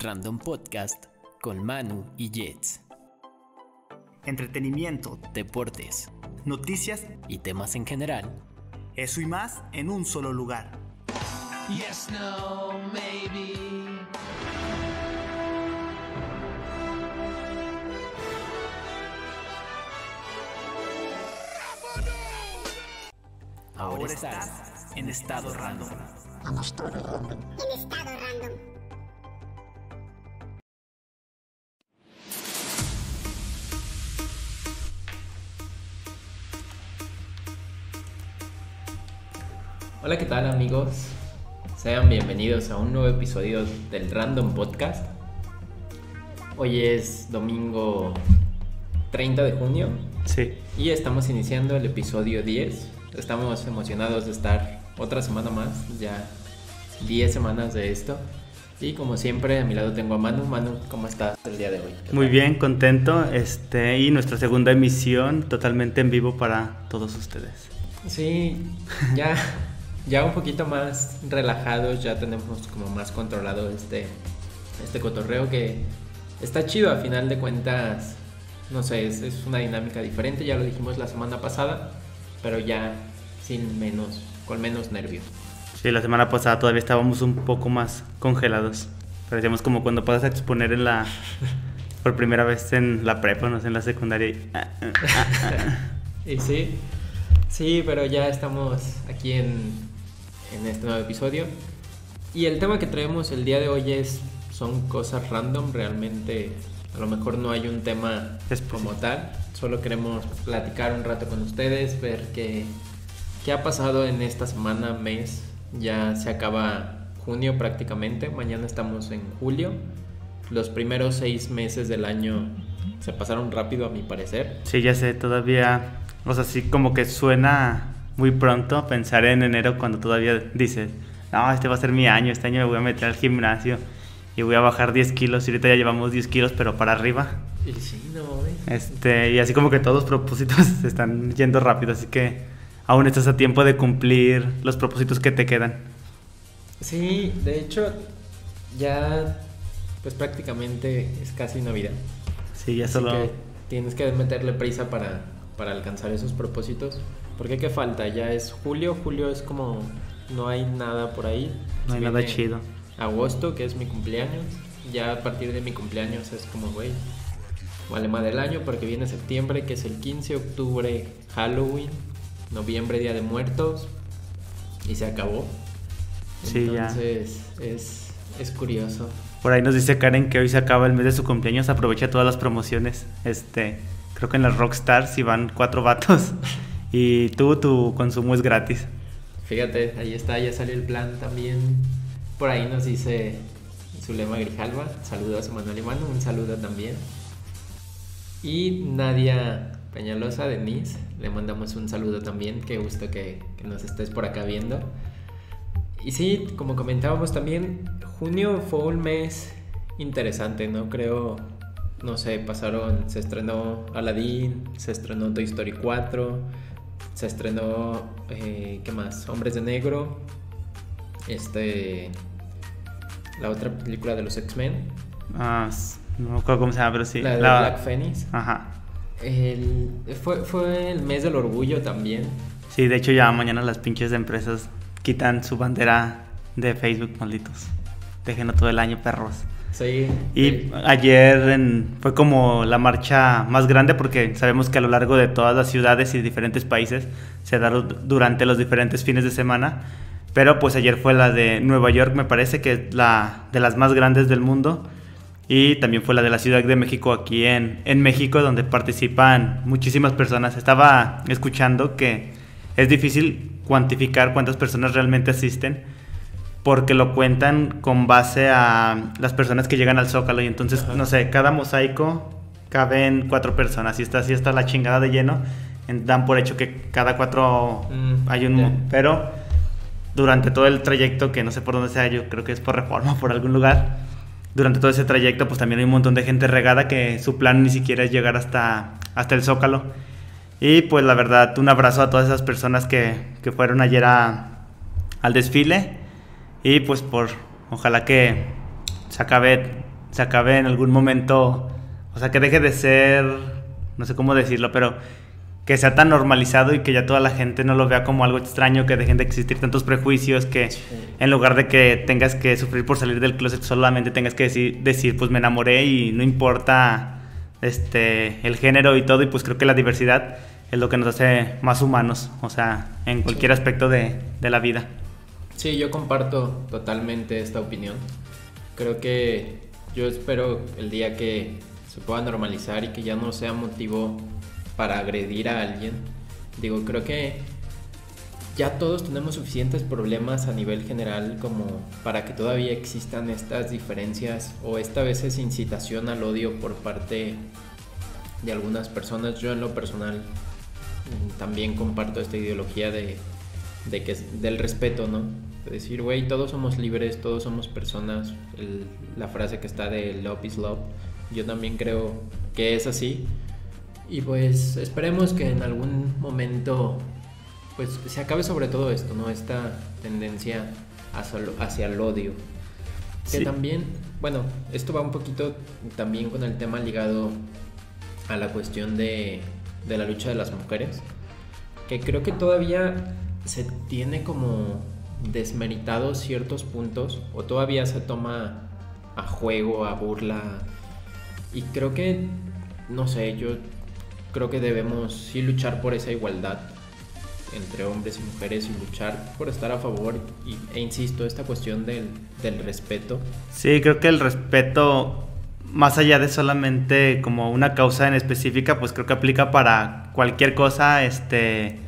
Random Podcast con Manu y Jets. Entretenimiento, Deportes noticias, y temas en general. eso y más en un solo lugar. Yes, no, maybe. Ahora, estás, estás en estado random. en estado random. Hola, ¿qué tal amigos? Sean bienvenidos a un nuevo episodio del Random Podcast. Hoy es domingo 30 de junio Sí. y estamos iniciando el episodio 10. Estamos emocionados de estar otra semana más, ya 10 semanas de esto. Y como siempre, a mi lado tengo a Manu. Manu, ¿cómo estás el día de hoy? ¿Qué Muy bien, contento. Este, y nuestra segunda emisión totalmente en vivo para todos ustedes. Sí, ya, ya un poquito más relajados, ya tenemos como más controlado este, este cotorreo que está chido a final de cuentas. No sé, es, es una dinámica diferente, ya lo dijimos la semana pasada, pero ya sin menos, con menos nervio. Sí, la semana pasada todavía estábamos un poco más congelados. Parecíamos como cuando pasas a exponer en la. por primera vez en la prepa, no sé, en la secundaria. y, ah, ah, ah. Y sí, sí, pero ya estamos aquí en, en este nuevo episodio. Y el tema que traemos el día de hoy es, son cosas random, realmente a lo mejor no hay un tema Específico. como tal, solo queremos platicar un rato con ustedes, ver qué, qué ha pasado en esta semana, mes, ya se acaba junio prácticamente, mañana estamos en julio, los primeros seis meses del año se pasaron rápido a mi parecer. Sí, ya sé, todavía. O sea, sí, como que suena muy pronto pensar en enero cuando todavía dices, no, este va a ser mi año, este año me voy a meter al gimnasio y voy a bajar 10 kilos. Y ahorita ya llevamos 10 kilos, pero para arriba. Y sí, no, güey. Este, y así como que todos los propósitos se están yendo rápido, así que aún estás a tiempo de cumplir los propósitos que te quedan. Sí, de hecho, ya pues prácticamente es casi Navidad. Sí, ya Así solo. que tienes que meterle prisa para, para alcanzar esos propósitos. Porque qué falta, ya es julio, julio es como no hay nada por ahí. No hay nada chido. Agosto, que es mi cumpleaños. Ya a partir de mi cumpleaños es como, güey, vale más del año porque viene septiembre, que es el 15, octubre, Halloween, noviembre, Día de Muertos. Y se acabó. Sí, ya. Entonces es, es curioso. Por ahí nos dice Karen que hoy se acaba el mes de su cumpleaños, aprovecha todas las promociones. Este, creo que en las Rockstars si van cuatro vatos y tú, tu consumo es gratis. Fíjate, ahí está, ya salió el plan también. Por ahí nos dice Zulema Grijalva. Saludos a Manuel y Manu, un saludo también. Y Nadia Peñalosa, Denise, le mandamos un saludo también. Qué gusto que, que nos estés por acá viendo. Y sí, como comentábamos también, junio fue un mes interesante, ¿no? Creo, no sé, pasaron, se estrenó Aladdin, se estrenó Toy Story 4, se estrenó, eh, ¿qué más? Hombres de Negro, este, la otra película de los X-Men, Ah, no me acuerdo cómo se llama, pero sí. la de la- Black Phoenix. Ajá. El, fue, fue el mes del orgullo también. Sí, de hecho ya mañana las pinches empresas quitan su bandera de Facebook, malditos. Déjenlo todo el año, perros. Sí. Y sí. ayer en- fue como la marcha más grande porque sabemos que a lo largo de todas las ciudades y diferentes países se da du- durante los diferentes fines de semana. Pero pues ayer fue la de Nueva York, me parece que es la de las más grandes del mundo. Y también fue la de la Ciudad de México aquí en, en México, donde participan muchísimas personas. Estaba escuchando que es difícil cuantificar cuántas personas realmente asisten porque lo cuentan con base a las personas que llegan al Zócalo y entonces, Ajá. no sé, cada mosaico caben cuatro personas y está así está la chingada de lleno, en- dan por hecho que cada cuatro Mm, hay un... mo- Pero durante todo el trayecto, que no sé por dónde sea, yo creo que es por reforma, por algún lugar, durante todo ese trayecto pues también hay un montón de gente regada que su plan ni siquiera es llegar hasta, hasta el Zócalo. Y pues la verdad, un abrazo a todas esas personas que, que fueron ayer a- al desfile. Y pues por, ojalá que se acabe se acabe en algún momento, o sea, que deje de ser, no sé cómo decirlo, pero que sea tan normalizado y que ya toda la gente no lo vea como algo extraño, que dejen de existir tantos prejuicios, que en lugar de que tengas que sufrir por salir del closet, solamente tengas que decir, decir pues me enamoré y no importa este, el género y todo, y pues creo que la diversidad es lo que nos hace más humanos, o sea, en cualquier aspecto de, de la vida. Sí, yo comparto totalmente esta opinión. Creo que yo espero el día que se pueda normalizar y que ya no sea motivo para agredir a alguien. Digo, creo que ya todos tenemos suficientes problemas a nivel general como para que todavía existan estas diferencias o esta vez es incitación al odio por parte de algunas personas. Yo en lo personal también comparto esta ideología de, de que del respeto, ¿no? De decir, güey, todos somos libres, todos somos personas. El- la frase que está de love is love, yo también creo que es así. Y pues esperemos que en algún momento pues se acabe sobre todo esto, ¿no? Esta tendencia hacia, lo- hacia el odio. Que también, bueno, esto va un poquito también con el tema ligado a la cuestión de, de la lucha de las mujeres. Que creo que todavía se tiene como desmeritados ciertos puntos o todavía se toma a juego, a burla. Y creo que, no sé, yo creo que debemos sí luchar por esa igualdad entre hombres y mujeres y luchar por estar a favor y, e insisto, esta cuestión del, del respeto. Sí, creo que el respeto, más allá de solamente como una causa en específica, pues creo que aplica para cualquier cosa, este,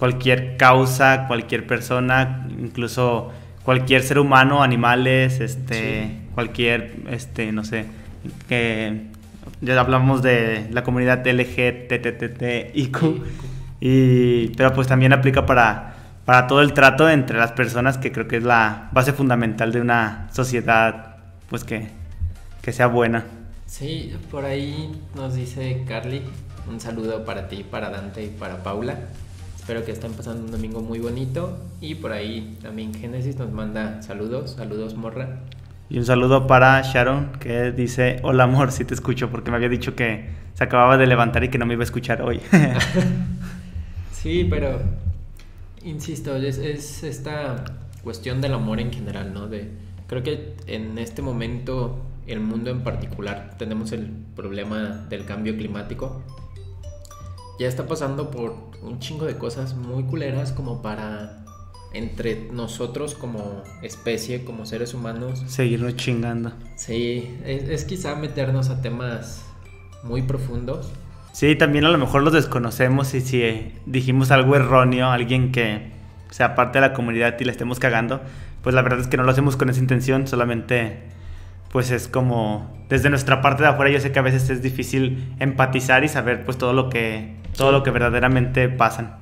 cualquier causa, cualquier persona, incluso cualquier ser humano, animales, este, Sí. cualquier, este, no sé, que ya hablamos de la comunidad LGTTIQ. Y, pero pues también aplica para, para todo el trato entre las personas, que creo que es la base fundamental de una sociedad, pues que, que sea buena. Sí, por ahí nos dice Carly, un saludo para ti, para Dante y para Paula. Espero que estén pasando un domingo muy bonito. Y por ahí también Génesis nos manda saludos, saludos morra. Y un saludo para Sharon, que dice, hola amor, si te escucho, porque me había dicho que se acababa de levantar y que no me iba a escuchar hoy. Sí, pero insisto, es, es esta cuestión del amor en general, ¿no? De, creo que en este momento, el mundo en particular, tenemos el problema del cambio climático. Ya está pasando por un chingo de cosas muy culeras como para entre nosotros como especie, como seres humanos, Seguirnos chingando. sí, es, es quizá meternos a temas muy profundos. Sí, también a lo mejor los desconocemos y si eh, dijimos algo erróneo alguien que sea parte de la comunidad y la estemos cagando, pues la verdad es que no lo hacemos con esa intención, solamente pues es como desde nuestra parte de afuera yo sé que a veces es difícil empatizar y saber pues todo lo que todo lo que verdaderamente pasan.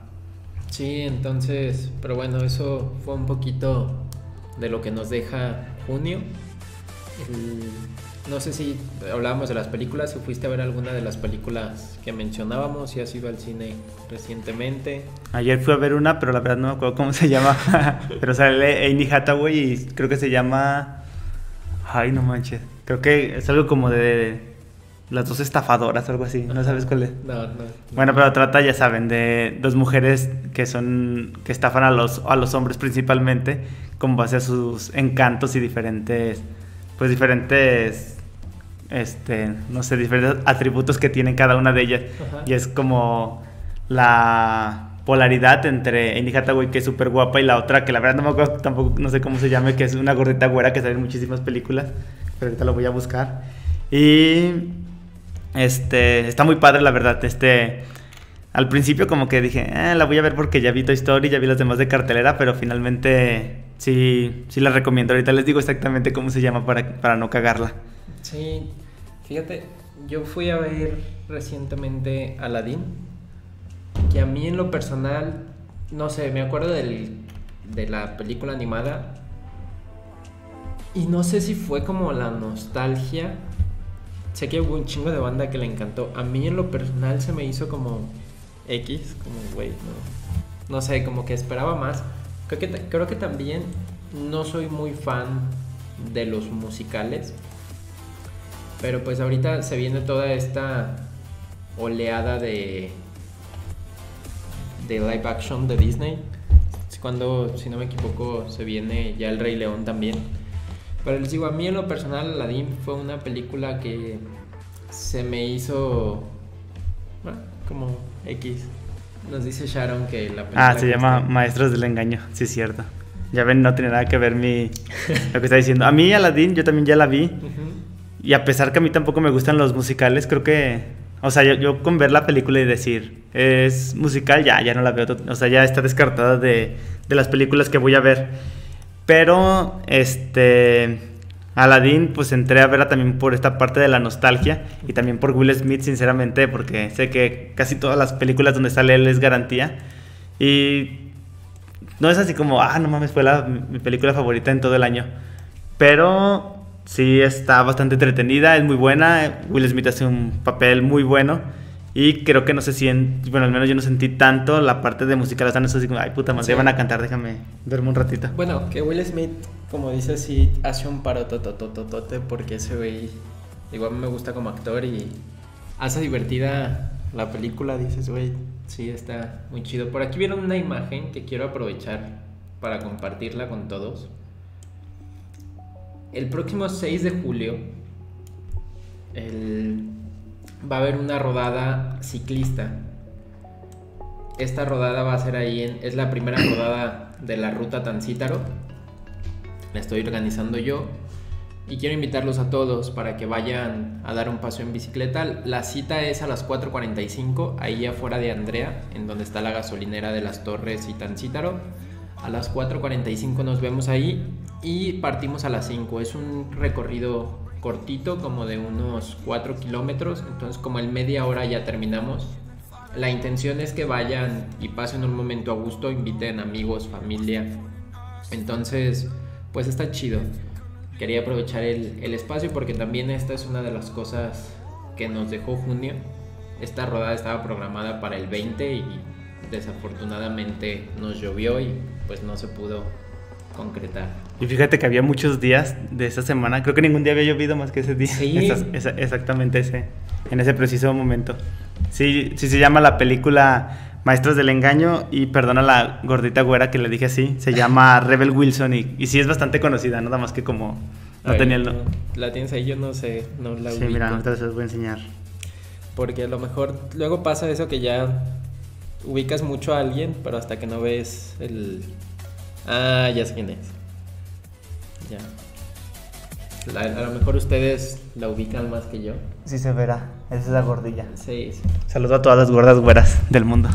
Sí, entonces, pero bueno, eso fue un poquito de lo que nos deja junio. El- no sé si hablábamos de las películas, si fuiste a ver alguna de las películas que mencionábamos, si has ido al cine recientemente. Ayer fui a ver una, pero la verdad no me acuerdo cómo se llama, pero sale Amy Hathaway y creo que se llama ay, no manches. Creo que es algo como de las dos estafadoras o algo así, no sabes cuál es. No, no. Bueno, pero trata, ya saben, de dos mujeres que son que estafan a los a los hombres principalmente con base a sus encantos y diferentes pues diferentes este, no sé, diferentes atributos que tienen cada una de ellas Ajá. y es como la polaridad entre Annie Hathaway que es súper guapa y la otra que la verdad no me acuerdo tampoco no sé cómo se llame que es una gordita güera que sale en muchísimas películas pero ahorita lo voy a buscar y este, está muy padre la verdad. Este, al principio como que dije, "Ah, la voy a ver porque ya vi Toy Story, ya vi las demás de cartelera, pero finalmente sí, sí la recomiendo. Ahorita les digo exactamente cómo se llama para, para no cagarla. Sí, fíjate, yo fui a ver recientemente Aladdin, que a mí en lo personal, no sé, me acuerdo del, de la película animada y no sé si fue como la nostalgia. Sé que hubo un chingo de banda que le encantó. A mí en lo personal se me hizo como X, como güey, no, no sé, como que esperaba más. Creo que, creo que también no soy muy fan de los musicales. Pero pues ahorita se viene toda esta oleada de de live action de Disney. Cuando, si no me equivoco, se viene ya El Rey León también. Pero les digo, a mí en lo personal, Aladdin fue una película que se me hizo bueno, como X. Nos dice Sharon que la película. Ah, se llama está- Maestros del Engaño, sí es cierto. Ya ven, no tiene nada que ver mi lo que está diciendo. A mí Aladdin yo también ya la vi Ujú. y a pesar que a mí tampoco me gustan los musicales, creo que o sea, yo, yo con ver la película y decir, es musical, ya, ya no la veo, o sea, ya está descartada de, de las películas que voy a ver. Pero, este, Aladdin, pues entré a verla también por esta parte de la nostalgia y también por Will Smith, sinceramente, porque sé que casi todas las películas donde sale él es garantía. Y no es así como, ah, no mames, fue la, mi película favorita en todo el año. Pero sí está bastante entretenida, es muy buena. Will Smith hace un papel muy bueno. Y creo que no sé si, en- bueno, al menos yo no sentí tanto la parte de musical. Están así como, ay puta madre, Sí. van a cantar, déjame verme un ratito. Bueno, que Will Smith, como dice, sí hace un paro totototote porque ese güey, igual me gusta como actor y hace divertida la película, dices, güey, sí está muy chido. Por aquí vieron una imagen que quiero aprovechar para compartirla con todos. El próximo 6 de julio el- va a haber una rodada ciclista. Esta rodada va a ser ahí en. Es la primera rodada de la ruta Tancítaro. La estoy organizando yo. Y quiero invitarlos a todos para que vayan a dar un paso en bicicleta. La cita es a las 4.45, ahí afuera de Andrea, en donde está la gasolinera de las Torres y Tancítaro. A las 4.45 nos vemos ahí y partimos a las 5. Es un recorrido cortito, como de unos 4 kilómetros. Entonces, como en media hora ya terminamos. La intención es que vayan y pasen un momento a gusto, inviten amigos, familia. Entonces, pues está chido. Quería aprovechar el, el espacio porque también esta es una de las cosas que nos dejó junio. Esta rodada estaba programada para el 20 y desafortunadamente nos llovió y pues no se pudo concretar. Y fíjate que había muchos días de esa semana. Creo que ningún día había llovido más que ese día. Sí. Esas- esa- exactamente ese. En ese preciso momento. Sí, sí se llama la película Maestros del Engaño. Y perdona la gordita güera que le dije así. Se llama Rebel Wilson. Y, y sí es bastante conocida, nada más que como no ver, tenía el. no- La tienes ahí, yo no sé, no la Sí, ubico. mira, ahorita se los voy a enseñar. Porque a lo mejor luego pasa eso que ya ubicas mucho a alguien, pero hasta que no ves el... Ah, ya sé quién es. Ya. La- a lo mejor ustedes la ubican más que yo. Sí se verá. Esa es la gordilla. Sí, sí. Saludo a todas las gordas güeras del mundo.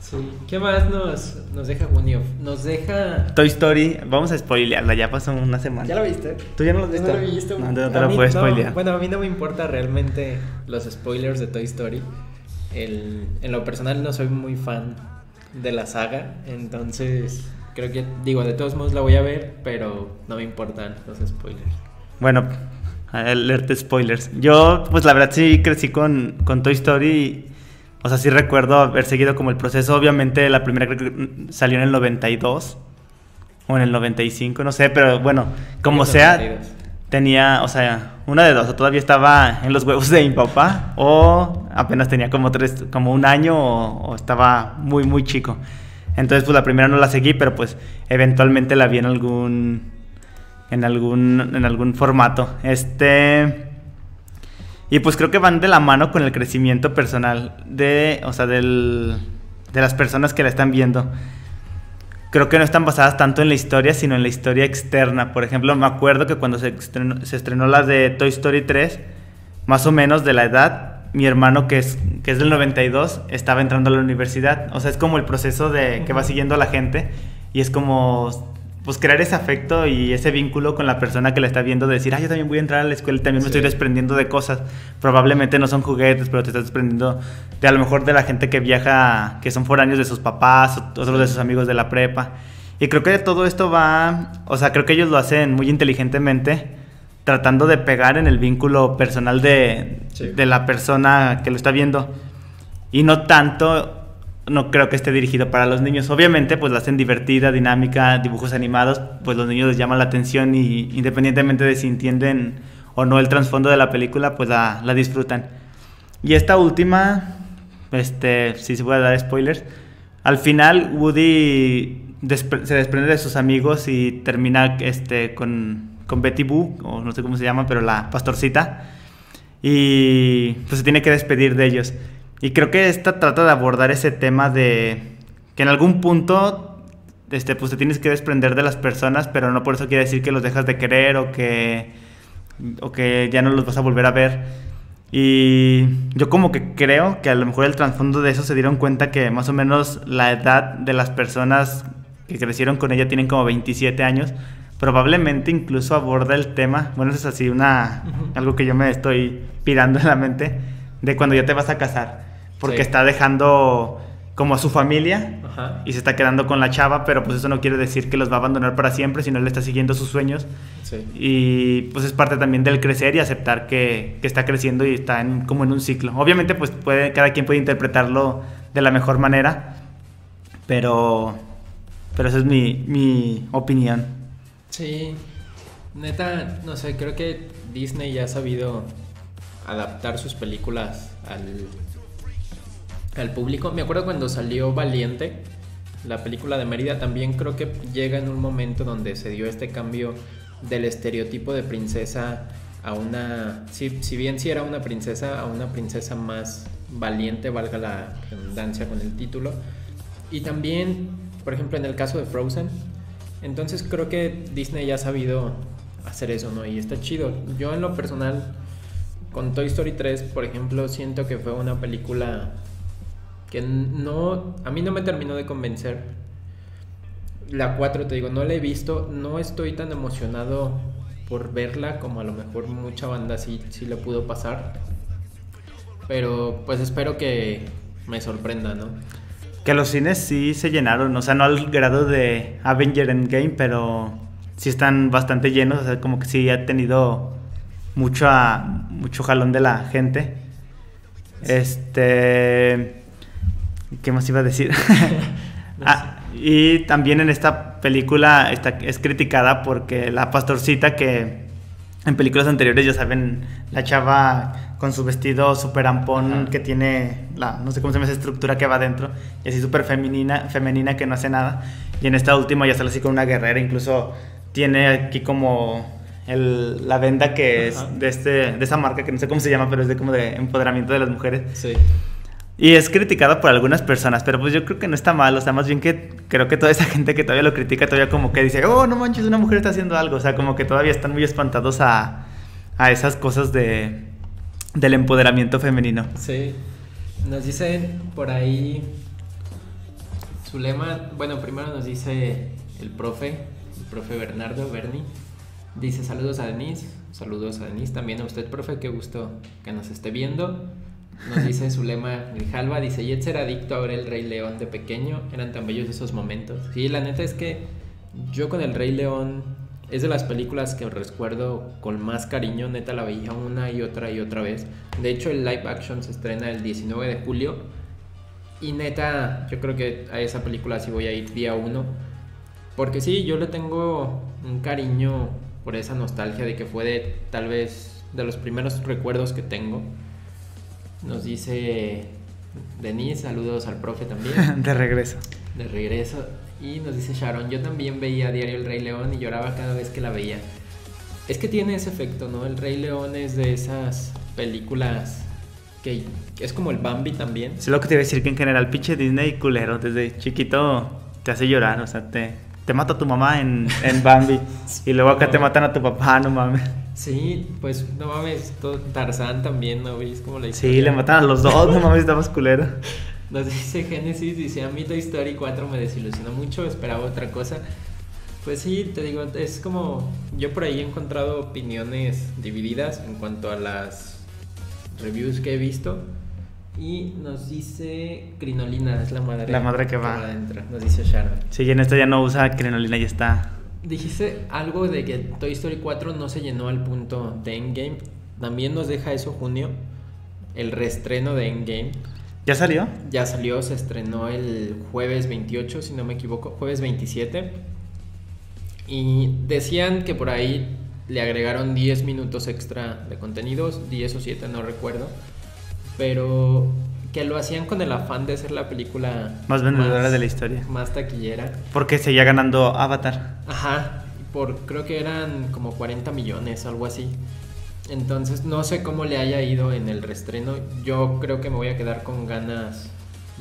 Sí. ¿Qué más nos, nos deja junio? Nos deja... Toy Story, vamos a spoilearla, ya pasó una semana. ¿Ya la viste? ¿Tú ya no lo has visto? No, lo he visto. No, no te A lo mí puedes no, spoilear. Bueno, a mí no me importa realmente los spoilers de Toy Story. El- en lo personal no soy muy fan de la saga, entonces creo que, digo, de todos modos la voy a ver, pero no me importan los spoilers. Bueno, alerta spoilers. Yo, pues la verdad sí crecí con, con Toy Story. y, o sea, sí recuerdo haber seguido como el proceso. Obviamente la primera creo que salió en el 92 o en el 95, no sé, pero bueno, como sea, 92. tenía, o sea, una de dos, o todavía estaba en los huevos de mi papá o apenas tenía como tres, como un año o, estaba muy, muy chico. Entonces, pues la primera no la seguí, pero pues eventualmente la vi en algún, en algún, en algún formato. Este, y pues creo que van de la mano con el crecimiento personal de, o sea, del, de las personas que la están viendo creo que no están basadas tanto en la historia, sino en la historia externa. Por ejemplo, me acuerdo que cuando se estrenó, se estrenó la de Toy Story 3, más o menos de la edad, mi hermano que es, que es del 92 estaba entrando a la universidad. O sea, es como el proceso de que va siguiendo a la gente y es como pues crear ese afecto y ese vínculo con la persona que la está viendo, de decir, ah, yo también voy a entrar a la escuela y también me Sí. estoy desprendiendo de cosas. Probablemente no son juguetes, pero te estás desprendiendo de a lo mejor de la gente que viaja, que son foráneos de sus papás, otros de sus amigos de la prepa. Y creo que todo esto va, o sea, creo que ellos lo hacen muy inteligentemente, tratando de pegar en el vínculo personal de, Sí. de la persona que lo está viendo. Y no tanto, no creo que esté dirigido para los niños. Obviamente, pues la hacen divertida, dinámica, dibujos animados, pues los niños les llaman la atención y independientemente de si entienden o no el trasfondo de la película, pues la, la disfrutan. Y esta última, este, si se puede dar spoilers, al final Woody despre- se desprende de sus amigos y termina este, con, con Betty Boo, o no sé cómo se llama, pero la pastorcita, y pues se tiene que despedir de ellos. Y creo que esta trata de abordar ese tema de que en algún punto este, pues te tienes que desprender de las personas, pero no por eso quiere decir que los dejas de querer o que, o que ya no los vas a volver a ver. Y yo como que creo que a lo mejor el trasfondo de eso se dieron cuenta que más o menos la edad de las personas que crecieron con ella tienen como 27 años. Probablemente incluso aborda el tema, bueno, eso es así una, Ujú. algo que yo me estoy pirando en la mente, de cuando ya te vas a casar. Porque Sí. está dejando como a su familia Ajá. y se está quedando con la chava, pero pues eso no quiere decir que los va a abandonar para siempre, sino él está siguiendo sus sueños. Sí. Y pues es parte también del crecer y aceptar que, que está creciendo y está en- como en un ciclo. Obviamente pues puede, cada quien puede interpretarlo de la mejor manera, pero, pero esa es mi, mi opinión. Sí, neta, no sé, creo que Disney ya ha sabido adaptar sus películas al, al público. Me acuerdo cuando salió Valiente, la película de Mérida, también creo que llega en un momento donde se dio este cambio del estereotipo de princesa a una, si, si bien sí era una princesa, a una princesa más valiente, valga la redundancia con el título. Y también, por ejemplo, en el caso de Frozen, entonces creo que Disney ya ha sabido hacer eso, ¿no? Y está chido. Yo en lo personal, con Toy Story 3, por ejemplo, siento que fue una película que no, a mí no me terminó de convencer. La 4, te digo, no la he visto, no estoy tan emocionado por verla como a lo mejor mucha banda sí, sí le pudo pasar. Pero pues espero que me sorprenda, ¿no? Que los cines sí se llenaron, o sea, no al grado de Avenger Endgame, pero sí están bastante llenos, o sea, como que sí ha tenido mucho, a- mucho jalón de la gente. Este... ¿Qué más iba a decir? Ah, y también en esta película está, es criticada porque la pastorcita que en películas anteriores ya saben, la chava con su vestido super ampón Ajá. que tiene la, no sé cómo se llama esa estructura que va adentro, y así súper femenina, femenina que no hace nada. Y en esta última ya sale así con una guerrera, incluso tiene aquí como el- la venda que Ajá. es de, este, de esa marca que no sé cómo se llama, pero es de como de empoderamiento de las mujeres. Sí. Y es criticado por algunas personas, pero pues yo creo que no está mal, o sea, más bien que creo que toda esa gente que todavía lo critica todavía como que dice, oh, no manches, una mujer está haciendo algo, o sea, como que todavía están muy espantados a, a esas cosas de, del empoderamiento femenino. Sí. Nos dice por ahí Zulema, bueno, primero nos dice el profe, el profe Bernardo Berni. Dice saludos a Denise, saludos a Denise, también a usted, profe, qué gusto que nos esté viendo. Nos dice Zulema Grijalva, dice, Jetz era adicto a ver el Rey León de pequeño, eran tan bellos esos momentos. Sí, la neta es que yo con el Rey León es de las películas que recuerdo con más cariño, neta la veía una y otra y otra vez. De hecho, el live action se estrena el 19 de julio y neta, yo creo que a esa película sí voy a ir día uno. Porque sí, yo le tengo un cariño por esa nostalgia de que fue de tal vez de los primeros recuerdos que tengo. Nos dice Denise, saludos al profe también, De regreso. de regreso. Y nos dice Sharon, yo también veía a diario El Rey León y lloraba cada vez que la veía. Es que tiene ese efecto, ¿no? El Rey León es de esas películas que es como el Bambi también. Es lo que te iba a decir que en general, pinche Disney culero, desde chiquito te hace llorar, o sea, te, te mata a tu mamá en, en Bambi y luego acá te matan a tu papá, no mames. Sí, pues no mames, todo- Tarzán también, ¿no ves cómo le Sí, le matan a los dos, no mames, está más culero. Nos dice Genesis, dice, a mí Toy Story 4 me desilusionó mucho, esperaba otra cosa. Pues sí, te digo, es como, yo por ahí he encontrado opiniones divididas en cuanto a las reviews que he visto. Y nos dice Crinolina, es la madre. La madre que va. adentro, nos dice Sharon. Sí, y en esta ya no usa crinolina, ya está. Dijiste algo de que Toy Story 4 no se llenó al punto de Endgame. También nos deja eso junio, el reestreno de Endgame. ¿Ya salió? Ya salió, se estrenó el jueves 28, si no me equivoco, jueves 27. Y decían que por ahí le agregaron 10 minutos extra de contenidos, 10 o 7, no recuerdo. Pero que lo hacían con el afán de ser la película Más vendedora de la historia. Más taquillera. Porque seguía ganando Avatar. Ajá, por creo que eran como 40 millones, algo así. Entonces no sé cómo le haya ido en el restreno. Yo creo que me voy a quedar con ganas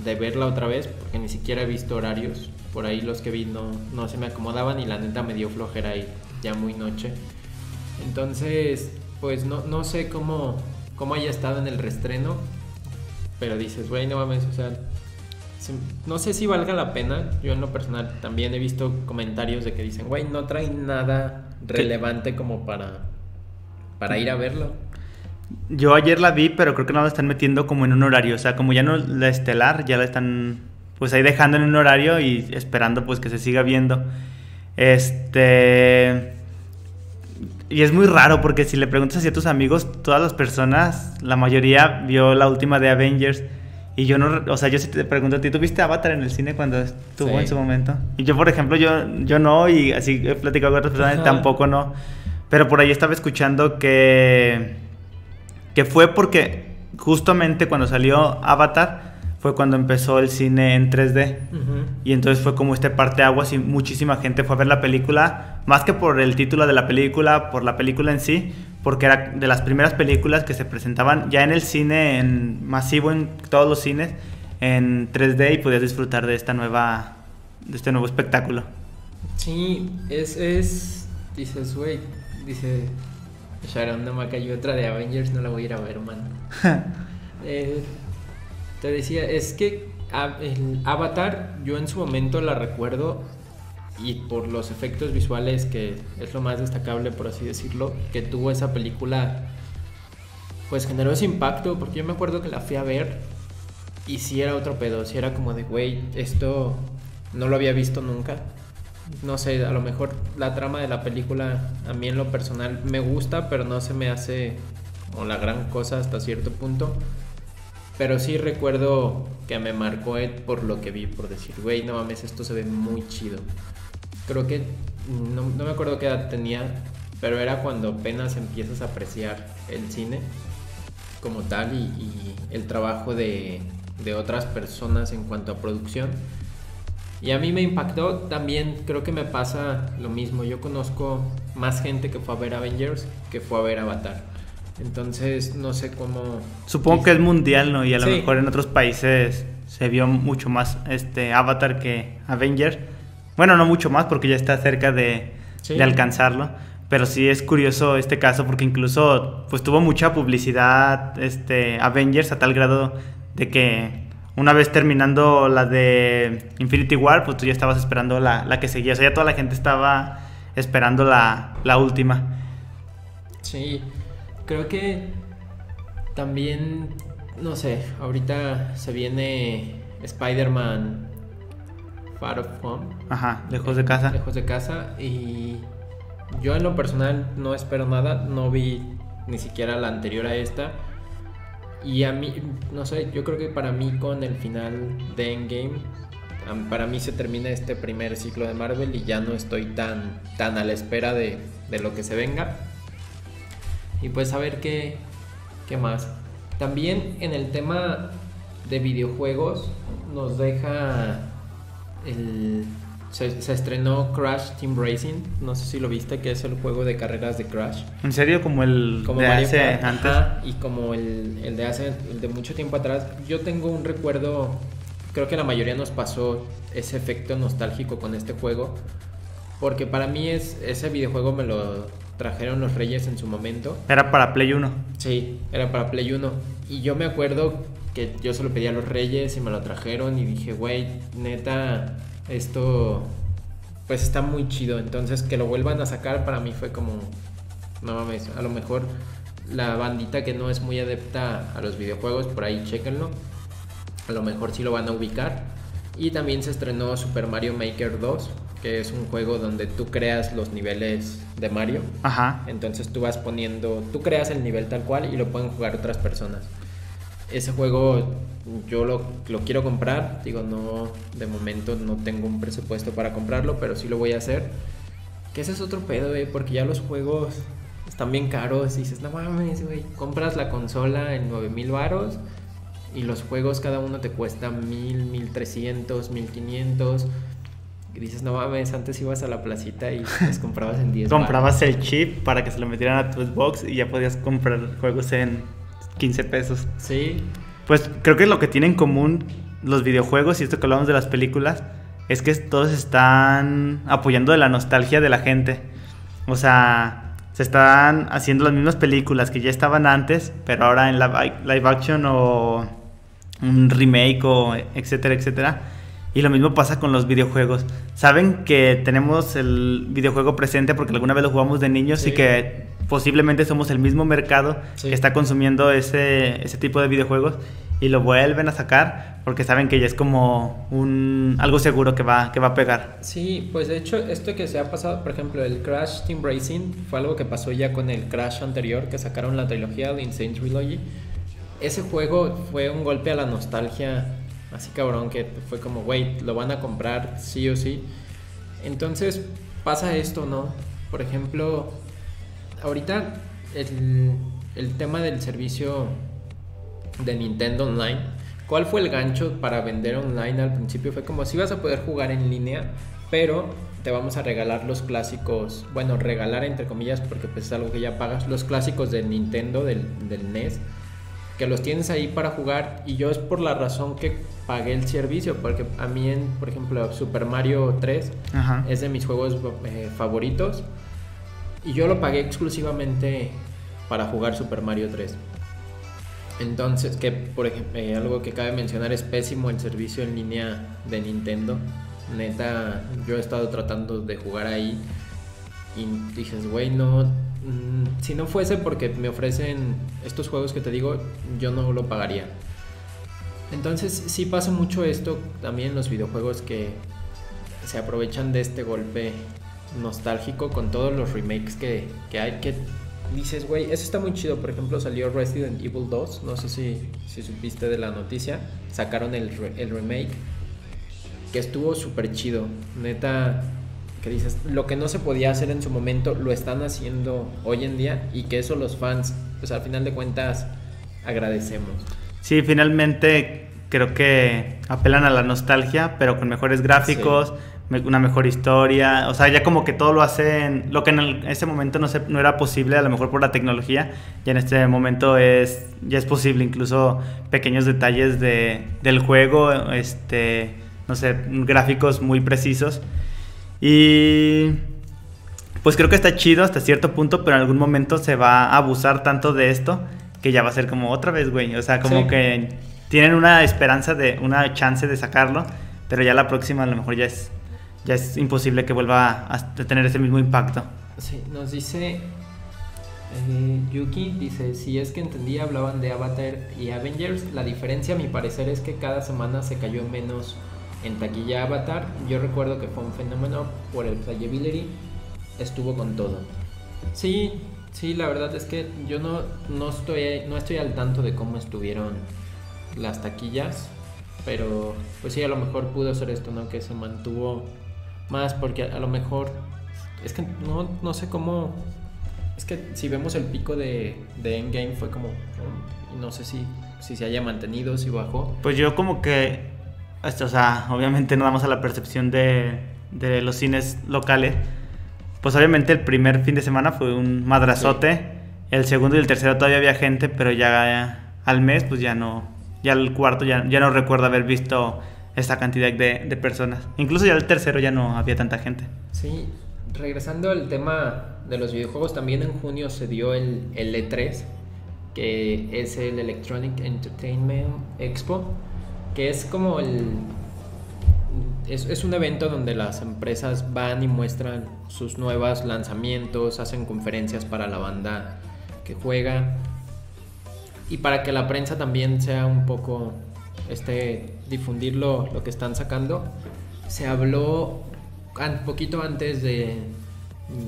de verla otra vez porque ni siquiera he visto horarios. Por ahí los que vi no, no se me acomodaban y la neta me dio flojera y ya muy noche. Entonces, pues no, no sé cómo, cómo haya estado en el restreno. Pero dices, güey, no mames, o sea, no sé si valga la pena. Yo en lo personal también he visto comentarios de que dicen, güey, no trae nada relevante como para, para ir a verlo. Yo ayer la vi, pero creo que no la están metiendo como en un horario. O sea, como ya no la estelar, ya la están pues ahí dejando en un horario y esperando pues que se siga viendo. Este... Y es muy raro porque si le preguntas así a tus amigos, todas las personas, la mayoría vio la última de Avengers. Y yo no, o sea, yo sí te pregunto a ti, ¿tú viste Avatar en el cine cuando estuvo Sí. en su momento? Y yo, por ejemplo, yo, yo no, y así he platicado con otras personas, Ajá. tampoco no. Pero por ahí estaba escuchando que que fue porque justamente cuando salió Avatar fue cuando empezó el cine en 3D. Y entonces fue como este parteaguas y muchísima gente fue a ver la película, más que por el título de la película, por la película en sí, porque era de las primeras películas que se presentaban ya en el cine, en masivo en todos los cines, en 3D y podías disfrutar de esta nueva, de este nuevo espectáculo. Sí, es, es, dices, güey, dice Sharon Namaka y otra de Avengers, no la voy a ir a ver, man. Eh, te decía, es que el Avatar, yo en su momento la recuerdo y por los efectos visuales, que es lo más destacable, por así decirlo, que tuvo esa película, pues generó ese impacto, porque yo me acuerdo que la fui a ver y sí era otro pedo, sí era como de, güey, esto no lo había visto nunca. No sé, a lo mejor la trama de la película a mí en lo personal me gusta, pero no se me hace como la gran cosa hasta cierto punto. Pero sí recuerdo que me marcó Ed por lo que vi, por decir, güey, no mames, esto se ve muy chido. Creo que, no, no me acuerdo qué edad tenía, pero era cuando apenas empiezas a apreciar el cine como tal y, y el trabajo de, de otras personas en cuanto a producción. Y a mí me impactó, también creo que me pasa lo mismo. Yo conozco más gente que fue a ver Avengers que fue a ver Avatar. Entonces no sé cómo... Supongo que es mundial, ¿no? Y a lo Sí. mejor en otros países se vio mucho más este Avatar que Avengers. Bueno, no mucho más porque ya está cerca de, Sí. de alcanzarlo. Pero sí es curioso este caso porque incluso pues tuvo mucha publicidad este Avengers a tal grado de que una vez terminando la de Infinity War, pues tú ya estabas esperando la, la que seguía. O sea, ya toda la gente estaba esperando la, la última. Sí, creo que también, no sé, ahorita se viene Spider-Man Far of Home. Ajá, lejos de casa. Lejos de casa y yo en lo personal no espero nada, no vi ni siquiera la anterior a esta. Y a mí, no sé, yo creo que para mí con el final de Endgame, am- para mí se termina este primer ciclo de Marvel y ya no estoy tan, tan a la espera de, de lo que se venga. Y pues a ver qué, qué más. También en el tema de videojuegos nos deja el... Se, se estrenó Crash Team Racing, no sé si lo viste, que es el juego de carreras de Crash. ¿En serio? Como el Como de Mario hace Kart, antes. ajá, y como el, el de hace el de mucho tiempo atrás, yo tengo un recuerdo, creo que la mayoría nos pasó ese efecto nostálgico con este juego, porque para mí es ese videojuego me lo trajeron los Reyes en su momento. Era para Play 1. Sí, era para Play 1. Y yo me acuerdo que yo se lo pedí a los Reyes y me lo trajeron y dije, güey, neta, esto pues está muy chido. Entonces que lo vuelvan a sacar para mí fue como, no mames, a lo mejor la bandita que no es muy adepta a los videojuegos, por ahí chéquenlo. A lo mejor sí lo van a ubicar. Y también se estrenó Super Mario Maker 2, que es un juego donde tú creas los niveles de Mario. Ajá. Entonces tú vas poniendo, tú creas el nivel tal cual y lo pueden jugar otras personas. Ese juego yo lo, lo quiero comprar, digo, no, de momento no tengo un presupuesto para comprarlo, pero sí lo voy a hacer. Que ese es otro pedo, eh, porque ya los juegos están bien caros. Y dices, no mames, güey. Compras la consola en 9000 varos y los juegos cada uno te cuesta 1000, 1300, 1500. Y dices, no mames, antes ibas a la placita y los comprabas en 10 Comprabas el chip para que se lo metieran a tu Xbox y ya podías comprar juegos en 15 pesos. Sí, Pues creo que lo que tienen en común los videojuegos y esto que hablamos de las películas es que todos están apoyando de la nostalgia de la gente. O sea, se están haciendo las mismas películas que ya estaban antes, pero ahora en live, live action o un remake o etcétera, etcétera. Y lo mismo pasa con los videojuegos. Saben que tenemos el videojuego presente porque alguna vez lo jugamos de niños Sí. y que posiblemente somos el mismo mercado Sí. que está consumiendo ese, ese tipo de videojuegos y lo vuelven a sacar porque saben que ya es como un algo seguro que va, que va a pegar. Sí, pues de hecho esto que se ha pasado, por ejemplo, el Crash Team Racing fue algo que pasó ya con el Crash anterior, que sacaron la trilogía de Insane Trilogy. Ese juego fue un golpe a la nostalgia, así cabrón, que fue como, güey, lo van a comprar sí o sí. Entonces pasa esto, ¿no? Por ejemplo, ahorita el, el tema del servicio de Nintendo Online. ¿Cuál fue el gancho para vender online al principio? Fue como si vas a poder jugar en línea, pero te vamos a regalar los clásicos, bueno, regalar entre comillas porque pues es algo que ya pagas, los clásicos de Nintendo, del, del NES, que los tienes ahí para jugar y yo es por la razón que pagué el servicio, porque a mí, en, por ejemplo, Super Mario 3 Ajá. es de mis juegos eh, favoritos y yo lo pagué exclusivamente para jugar Super Mario 3. Entonces, que por ejemplo, eh, algo que cabe mencionar es pésimo el servicio en línea de Nintendo. Neta, yo he estado tratando de jugar ahí y dices, güey, no. Mm, si no fuese porque me ofrecen estos juegos que te digo, yo no lo pagaría. Entonces, sí pasa mucho esto también en los videojuegos que se aprovechan de este golpe nostálgico con todos los remakes que, que hay que dices, güey, eso está muy chido. Por ejemplo, salió Resident Evil 2, no sé si, si supiste de la noticia, sacaron el, el remake que estuvo súper chido. Neta, que dices, lo que no se podía hacer en su momento lo están haciendo hoy en día y que eso los fans, pues al final de cuentas, agradecemos. Sí, finalmente creo que apelan a la nostalgia, pero con mejores gráficos, una mejor historia. O sea, ya como que todo lo hacen. Lo que en el- ese momento no, se, no era posible, a lo mejor por la tecnología, ya en este momento es, ya es posible. Incluso pequeños detalles de, del juego, este, no sé, gráficos muy precisos. Y pues creo que está chido hasta cierto punto, pero en algún momento se va a abusar tanto de esto que ya va a ser como otra vez, güey. O sea, como Sí. que tienen una esperanza de, una chance de sacarlo, pero ya la próxima a lo mejor ya es, ya es imposible que vuelva a, a tener ese mismo impacto. Sí, nos dice eh, Yuki, dice, si es que entendí, hablaban de Avatar y Avengers. La diferencia, a mi parecer, es que cada semana se cayó menos en taquilla Avatar. Yo recuerdo que fue un fenómeno por el playability. Estuvo con todo. Sí, sí, la verdad es que yo no, no, estoy, no estoy al tanto de cómo estuvieron las taquillas. Pero, pues sí, a lo mejor pudo ser esto, ¿no? Que se mantuvo más porque a, a lo mejor es que no, no sé cómo es que si vemos el pico de, de Endgame fue como y no sé si, si se haya mantenido si bajó Pues yo como que, o sea, obviamente no damos a la percepción de, de los cines locales. Pues obviamente el primer fin de semana fue un madrazote. El segundo y el tercero todavía había gente, pero ya al mes pues ya no, ya el cuarto ya, ya no recuerdo haber visto esta cantidad de, de personas. Incluso ya el tercero ya no había tanta gente. sí regresando al tema de los videojuegos también en junio se dio el, el E3 que es el Electronic Entertainment Expo que es como el es, un evento donde las empresas van y muestran sus nuevos lanzamientos, hacen conferencias para la banda que juega y para que la prensa también sea un poco este difundir lo, lo que están sacando. Se habló un poquito antes de,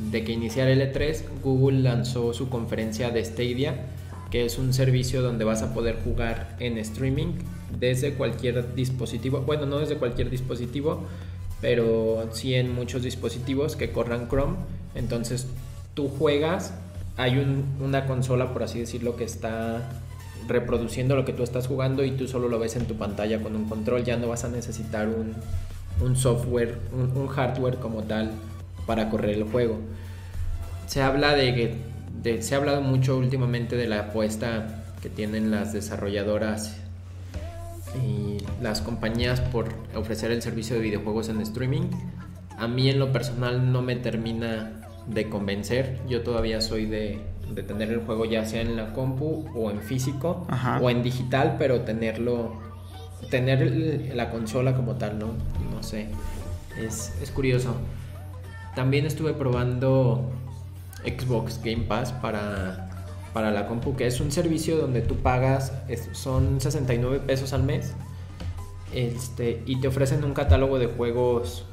de que iniciara el E3, Google lanzó su conferencia de Stadia, que es un servicio donde vas a poder jugar en streaming desde cualquier dispositivo, bueno, no desde cualquier dispositivo, pero sí en muchos dispositivos que corran Chrome. Entonces tú juegas hay un- una consola, por así decirlo, que está reproduciendo lo que tú estás jugando y tú solo lo ves en tu pantalla con un control. Ya no vas a necesitar un, software, un, hardware como tal para correr el juego. Se habla de de- se ha hablado mucho últimamente de la apuesta que tienen las desarrolladoras y las compañías por ofrecer el servicio de videojuegos en streaming. A mí en lo personal no me termina de convencer. Yo todavía soy de, de tener el juego ya sea en la compu o en físico Ajá. o en digital, pero tenerlo, tener la consola como tal, ¿no? No sé. Es, es curioso. También estuve probando Xbox Game Pass para, para la compu, que es un servicio donde tú pagas, es- son 69 pesos al mes, este, y te ofrecen un catálogo de juegos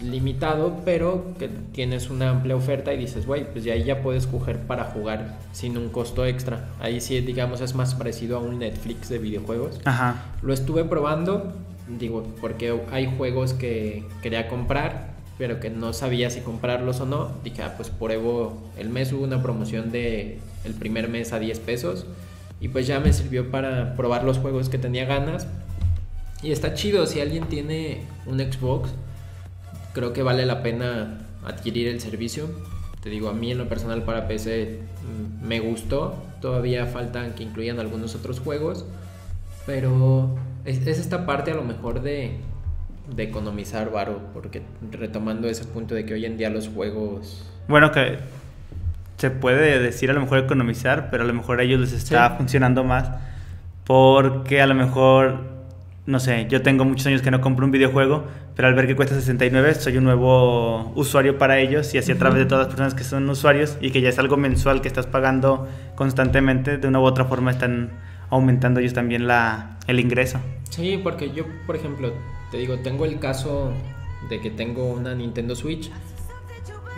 limitado, pero que tienes una amplia oferta y dices, güey, pues ya ahí ya puedes coger para jugar sin un costo extra. Ahí sí, digamos, es más parecido a un Netflix de videojuegos. Ajá. Lo estuve probando, digo, porque hay juegos que quería comprar, pero que no sabía si comprarlos o no. Dije, ah, pues pruebo el mes, hubo una promoción de el primer mes a 10 pesos. Y pues ya me sirvió para probar los juegos que tenía ganas. Y está chido, si alguien tiene un Xbox, creo que vale la pena adquirir el servicio. Te digo, a mí en lo personal para PC mm, me gustó. Todavía faltan que incluyan algunos otros juegos. Pero es, es esta parte a lo mejor de, de economizar varo. Porque retomando ese punto de que hoy en día los juegos... Bueno, que se puede decir a lo mejor economizar, pero a lo mejor a ellos les está Sí. funcionando más. Porque a lo mejor, no sé, yo tengo muchos años que no compro un videojuego, pero al ver que cuesta 69, soy un nuevo usuario para ellos y así a través de todas las personas que son usuarios y que ya es algo mensual que estás pagando constantemente, de una u otra forma están aumentando ellos también la, el ingreso. Sí, porque yo, por ejemplo, te digo, tengo el caso de que tengo una Nintendo Switch.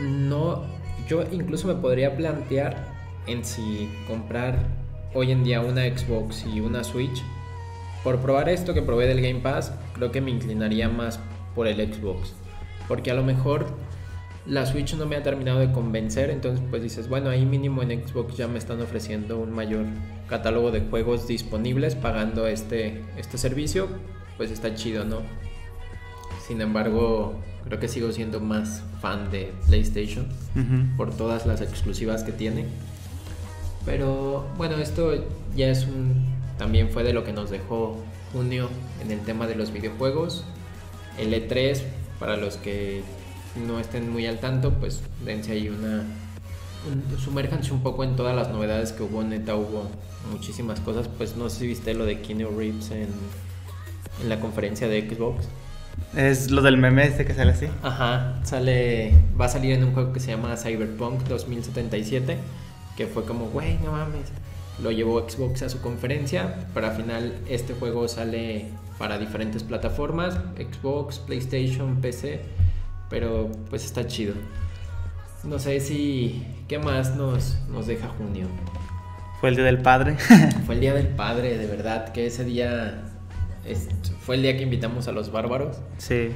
No, yo incluso me podría plantear en si comprar hoy en día una Xbox y una Switch. Por probar esto que probé del Game Pass, creo que me inclinaría más por el Xbox. Porque a lo mejor la Switch no me ha terminado de convencer, entonces pues dices, bueno, ahí mínimo en Xbox ya me están ofreciendo un mayor catálogo de juegos disponibles pagando este, este servicio, pues está chido, ¿no? Sin embargo, creo que sigo siendo más fan de PlayStation por todas las exclusivas que tiene. Pero bueno, esto ya es un. También fue de lo que nos dejó junio en el tema de los videojuegos. El E3, para los que no estén muy al tanto, pues dense ahí una. un- sumérjanse un poco en todas las novedades que hubo. Neta, hubo muchísimas cosas. Pues no sé si viste lo de Keanu Reeves en, en la conferencia de Xbox. Es lo del meme este que sale así. Ajá, sale, va a salir en un juego que se llama Cyberpunk 2077, que fue como, güey, no mames. Lo llevó Xbox a su conferencia, pero al final este juego sale para diferentes plataformas, Xbox, PlayStation, PC, pero pues está chido. No sé si, ¿qué más nos, nos deja junio? Fue el día del padre. Fue el Día del Padre, de verdad, que ese día es- fue el día que invitamos a los bárbaros. sí.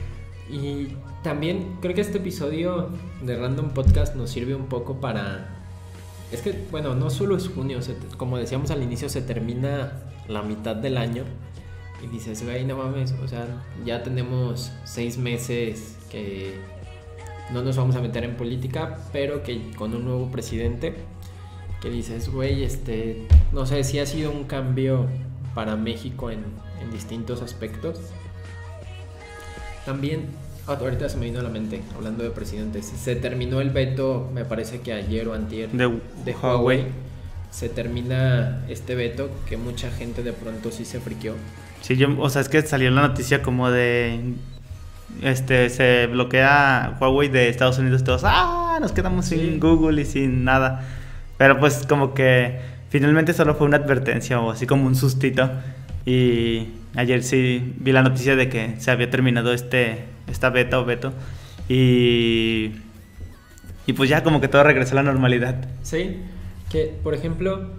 Y también creo que este episodio de Random Podcast nos sirve un poco para... Es que, bueno, no solo es junio, se como decíamos al inicio, se termina la mitad del año y dices, güey, no mames, o sea, ya tenemos seis meses que no nos vamos a meter en política, pero que con un nuevo presidente, que dices, güey, este, no sé si ha sido un cambio para México en, en distintos aspectos. También, ah, ahorita se me vino a la mente, hablando de presidentes, se terminó el veto, me parece que ayer o antier, De, de Huawei. Se termina este veto que mucha gente de pronto sí se friqueó. Sí, yo, o sea, es que salió la noticia como de. Este, se bloquea Huawei de Estados Unidos. Todos, ¡ah! Nos quedamos Sí. sin Google y sin nada. Pero pues, como que finalmente solo fue una advertencia o así como un sustito. Y ayer sí vi la noticia de que se había terminado este, esta beta o veto. Y. Y pues ya como que todo regresó a la normalidad. Sí, que por ejemplo,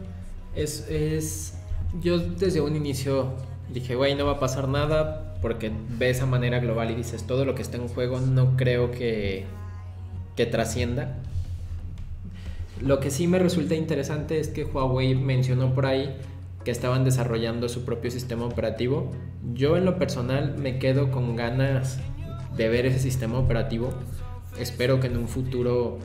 es, es. Yo desde un inicio dije, güey, no va a pasar nada, porque ves a manera global y dices, todo lo que está en juego no creo que, que trascienda. Lo que sí me resulta interesante es que Huawei mencionó por ahí que estaban desarrollando su propio sistema operativo. Yo en lo personal me quedo con ganas de ver ese sistema operativo. Espero que en un futuro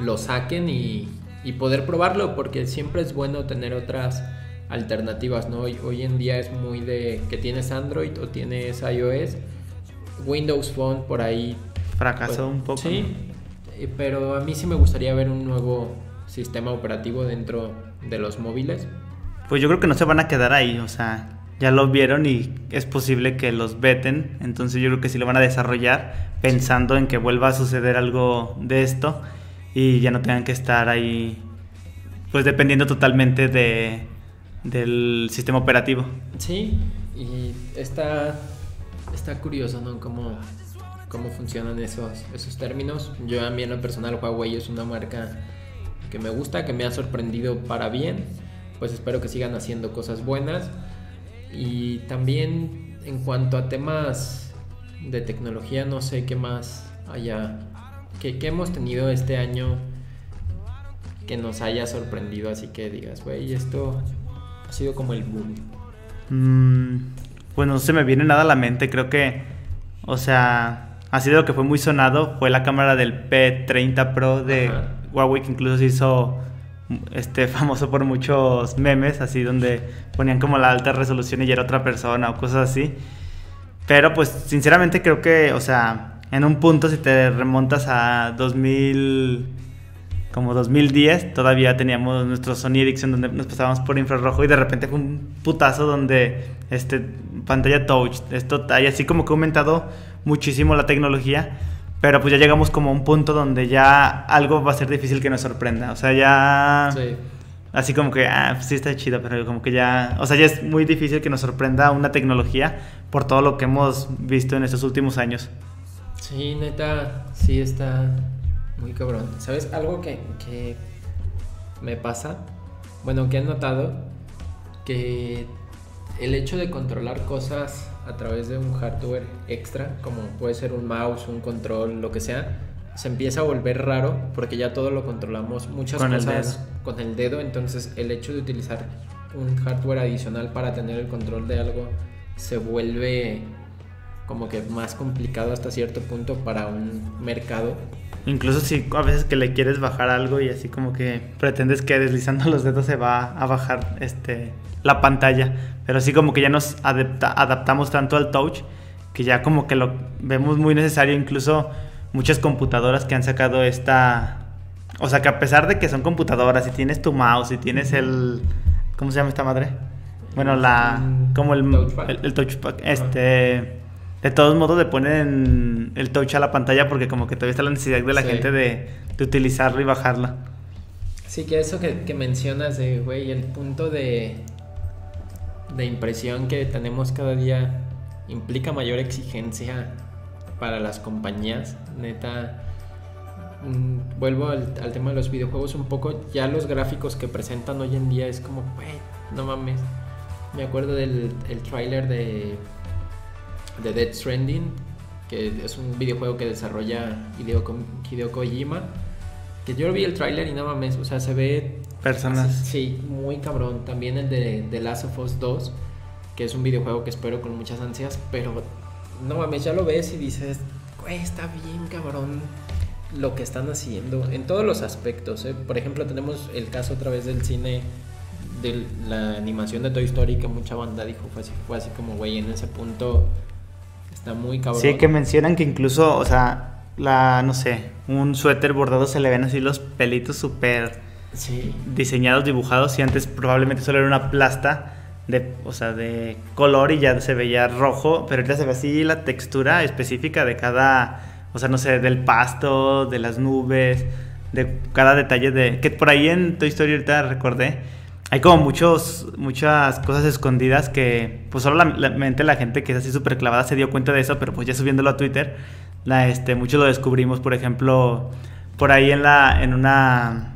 lo saquen y, y poder probarlo porque siempre es bueno tener otras alternativas, ¿no? Hoy, hoy en día es muy de que tienes Android o tienes iOS. Windows Phone por ahí Fracasó pues, un poco. Sí, eh, pero a mí sí me gustaría ver un nuevo sistema operativo dentro de los móviles. Pues yo creo que no se van a quedar ahí, o sea, ya lo vieron y es posible que los veten, entonces yo creo que sí lo van a desarrollar pensando en que vuelva a suceder algo de esto y ya no tengan que estar ahí pues dependiendo totalmente de, del sistema operativo. Sí, y está, está curioso, ¿no? Cómo, cómo funcionan esos, esos términos. Yo a mí en lo personal Huawei es una marca que me gusta, que me ha sorprendido para bien. Pues espero que sigan haciendo cosas buenas. Y también en cuanto a temas de tecnología, no sé qué más haya, que, que hemos tenido este año que nos haya sorprendido, así que digas, güey, esto ha sido como el boom. Mm, pues no se me viene nada a la mente, creo que, o sea, así de lo que fue muy sonado fue la cámara del P30 Pro de Ajá. Huawei que incluso se hizo este famoso por muchos memes, así donde ponían como la alta resolución y era otra persona o cosas así. Pero pues sinceramente creo que, o sea, en un punto si te remontas a 2000 como 2010, todavía teníamos nuestro Sony Ericsson donde nos pasábamos por infrarrojo y de repente fue un putazo donde este pantalla touch, esto hay así como que ha aumentado muchísimo la tecnología, pero pues ya llegamos como a un punto donde ya algo va a ser difícil que nos sorprenda, o sea, ya Sí. así como que ah, pues sí está chido, pero como que ya, o sea, ya es muy difícil que nos sorprenda una tecnología por todo lo que hemos visto en estos últimos años. Sí, neta, sí está muy cabrón. ¿Sabes? Algo que, que me pasa, bueno, que he notado, que el hecho de controlar cosas a través de un hardware extra, como puede ser un mouse, un control, lo que sea, se empieza a volver raro porque ya todo lo controlamos muchas Con el cosas con el dedo, entonces el hecho de utilizar un hardware adicional para tener el control de algo se vuelve como que más complicado hasta cierto punto para un mercado. Incluso si a veces que le quieres bajar algo y así como que pretendes que deslizando los dedos se va a bajar este la pantalla, pero así como que ya nos adapta- adaptamos tanto al touch que ya como que lo vemos muy necesario. Incluso muchas computadoras que han sacado esta o sea que a pesar de que son computadoras y tienes tu mouse y tienes el ¿cómo se llama esta madre? Bueno, la Mm, como el el, el touchpad este de todos modos le ponen el touch a la pantalla porque como que todavía está la necesidad de la Sí. gente de, de utilizarlo y bajarla. Sí, que eso que, que mencionas de, güey, el punto de, de impresión que tenemos cada día implica mayor exigencia para las compañías. Neta, mm, vuelvo al, al tema de los videojuegos un poco. Ya los gráficos que presentan hoy en día es como, güey, no mames. Me acuerdo del el tráiler de, de Dead Stranding, que es un videojuego que desarrolla Hideo, Ko- Hideo Kojima. Que yo vi el tráiler y no mames, o sea, se ve Personas. así, sí, muy cabrón. También el de The Last of Us 2, que es un videojuego que espero con muchas ansias, pero no mames, ya lo ves y dices, güey, está bien cabrón lo que están haciendo en todos los aspectos. ¿eh? Por ejemplo, tenemos el caso otra vez del cine de la animación de Toy Story que mucha banda dijo fue así, fue así como, güey, en ese punto está muy cabrón. Sí, que mencionan que incluso, o sea, la, no sé, un suéter bordado se le ven así los pelitos súper Sí. diseñados, dibujados y antes probablemente solo era una plasta de, o sea, de color y ya se veía rojo, pero ahorita se ve así la textura específica de cada, o sea, no sé, del pasto, de las nubes, de cada detalle de que por ahí en Toy Story ahorita recordé hay como muchos muchas cosas escondidas que pues solo la, la mente la gente que es así súper clavada se dio cuenta de eso, pero pues ya subiéndolo a Twitter, la, este, muchos lo descubrimos, por ejemplo, por ahí en la en una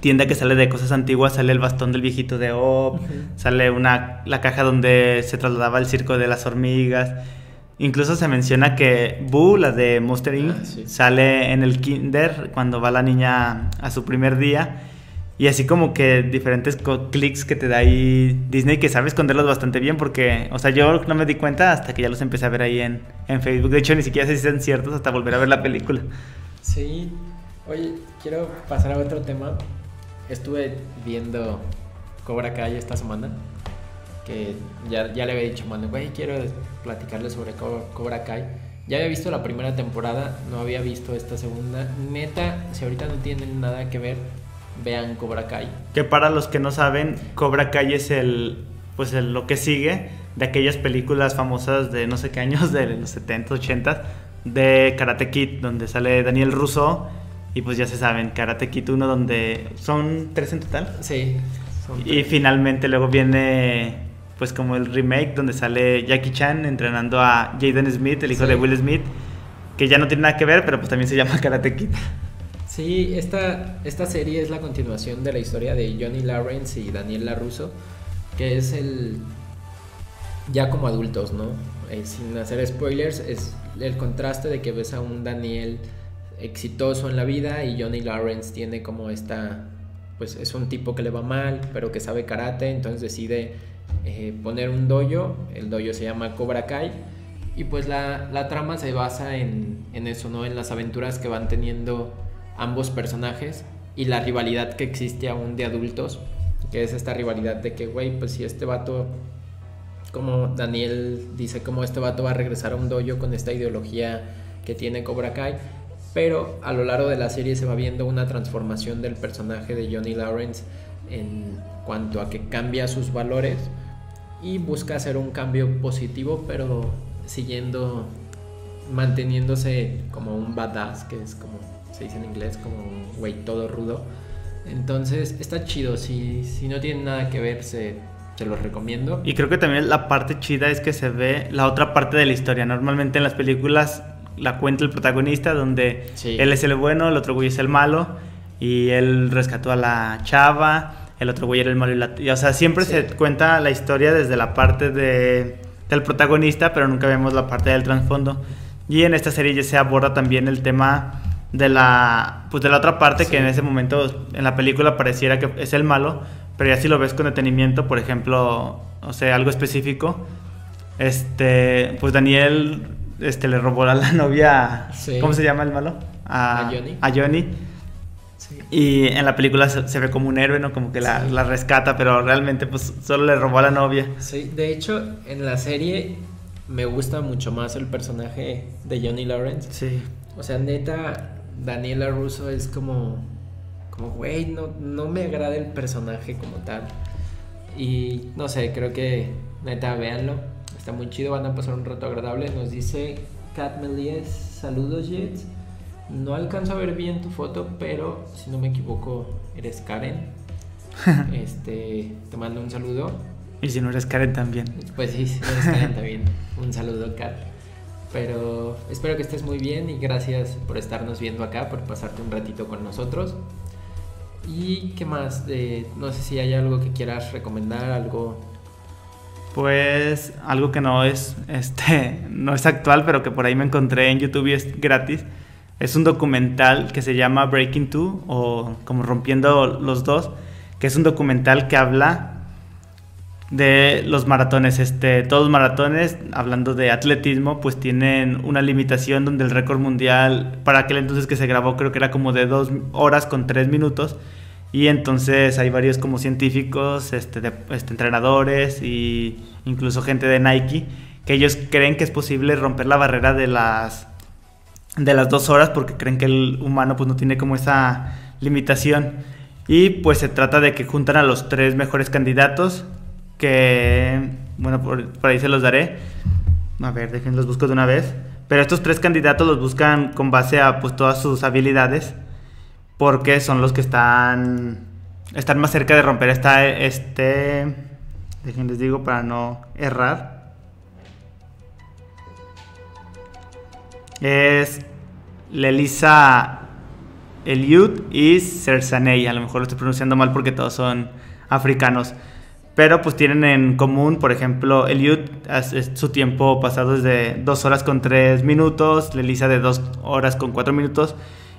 tienda que sale de cosas antiguas, sale el bastón del viejito de Op, sale una, la caja donde se trasladaba el circo de las hormigas. Incluso se menciona que Boo, la de Monster Inc., Ah, sí. sale en el kinder cuando va la niña a su primer día. Y así como que diferentes clics que te da ahí Disney que sabe esconderlos bastante bien porque, o sea, yo no me di cuenta hasta que ya los empecé a ver ahí en, en Facebook. De hecho, ni siquiera sé si son ciertos hasta volver a ver la película. Sí. Oye, quiero pasar a otro tema. Estuve viendo Cobra Kai esta semana. Que ya, ya le había dicho, mano, güey, quiero platicarles sobre Co- Cobra Kai. Ya había visto la primera temporada, no había visto esta segunda. Neta, si ahorita no tienen nada que ver, vean Cobra Kai. Que para los que no saben, Cobra Kai es el, pues el- lo que sigue de aquellas películas famosas de no sé qué años, de los 70, 80, de Karate Kid, donde sale Daniel Russo. Y pues ya se saben, Karate Kid 1, donde son tres en total. Sí. son Y finalmente luego viene pues como el remake donde sale Jackie Chan entrenando a Jaden Smith, el hijo Sí. de Will Smith, que ya no tiene nada que ver, pero pues también se llama Karate Kid. Sí, esta, esta serie es la continuación de la historia de Johnny Lawrence y Daniel LaRusso, que es el. ya como adultos, ¿no? Eh, sin hacer spoilers, es el contraste de que ves a un Daniel exitoso en la vida y Johnny Lawrence tiene como esta. pues es un tipo que le va mal, pero que sabe karate, entonces decide eh, poner un dojo, el dojo se llama Cobra Kai. Y pues la, la trama se basa en, en eso, ¿no? En las aventuras que van teniendo ambos personajes y la rivalidad que existe aún de adultos, que es esta rivalidad de que, güey, pues si este vato, como Daniel dice, como este vato va a regresar a un dojo con esta ideología que tiene Cobra Kai, pero a lo largo de la serie se va viendo una transformación del personaje de Johnny Lawrence en cuanto a que cambia sus valores y busca hacer un cambio positivo, pero siguiendo, manteniéndose como un badass, que es como se dice en inglés, como güey todo rudo. Entonces está chido, si, si no tienen nada que ver, se, se los recomiendo. Y creo que también la parte chida es que se ve la otra parte de la historia. Normalmente en las películas la cuenta el protagonista, donde Sí. él es el bueno, el otro güey es el malo, y él rescató a la chava, el otro güey era el malo. Y la, y, o sea, siempre Sí. se cuenta la historia desde la parte de, del protagonista, pero nunca vemos la parte del trasfondo. Y en esta serie ya se aborda también el tema de la, pues de la otra parte, que en ese momento en la película pareciera que es el malo, pero ya si lo ves con detenimiento, por ejemplo, o sea, algo específico, este, pues Daniel este, le robó a la novia, Sí. ¿cómo se llama el malo? A Johnny. A Johnny. Sí. Y en la película se, se ve como un héroe, ¿no? Como que la, la rescata, pero realmente pues solo le robó a la novia. Sí, de hecho, en la serie me gusta mucho más el personaje de Johnny Lawrence. Sí. O sea, neta, Daniela Russo es como, como, güey, no, no me agrada el personaje como tal. Y no sé, creo que, neta, véanlo. Está muy chido, van a pasar un rato agradable. Nos dice Kat Melies, saludos Jets. No alcanzo a ver bien tu foto, pero si no me equivoco, eres Karen. este, te mando un saludo. Y si no eres Karen también. Pues sí, sí, eres Karen también. Un saludo, Kat. Pero espero que estés muy bien y gracias por estarnos viendo acá, por pasarte un ratito con nosotros. ¿Y qué más? Eh, no sé si hay algo que quieras recomendar, algo... Pues algo que no es, este, no es actual, pero que por ahí me encontré en YouTube y es gratis. Es un documental que se llama Breaking Two o como Rompiendo los Dos, que es un documental que habla de los maratones. Este, todos los maratones, hablando de atletismo, pues tienen una limitación donde el récord mundial para aquel entonces que se grabó creo que era como de dos horas con tres minutos. Y entonces hay varios como científicos, este, de- este, entrenadores y incluso gente de Nike que ellos creen que es posible romper la barrera de las de las dos horas porque creen que el humano pues no tiene como esa limitación y pues se trata de que juntan a los tres mejores candidatos que bueno por, ahí se los daré a ver déjenlos los busco de una vez pero estos tres candidatos los buscan con base a pues todas sus habilidades porque son los que están están más cerca de romper esta este déjenles digo para no errar es Lelisa Eliud y Cersaney. A lo mejor lo estoy pronunciando mal porque todos son africanos. Pero pues tienen en común, por ejemplo, Eliud, su tiempo pasado es de 2 horas con 3 minutos, Lelisa de 2 horas con 4 minutos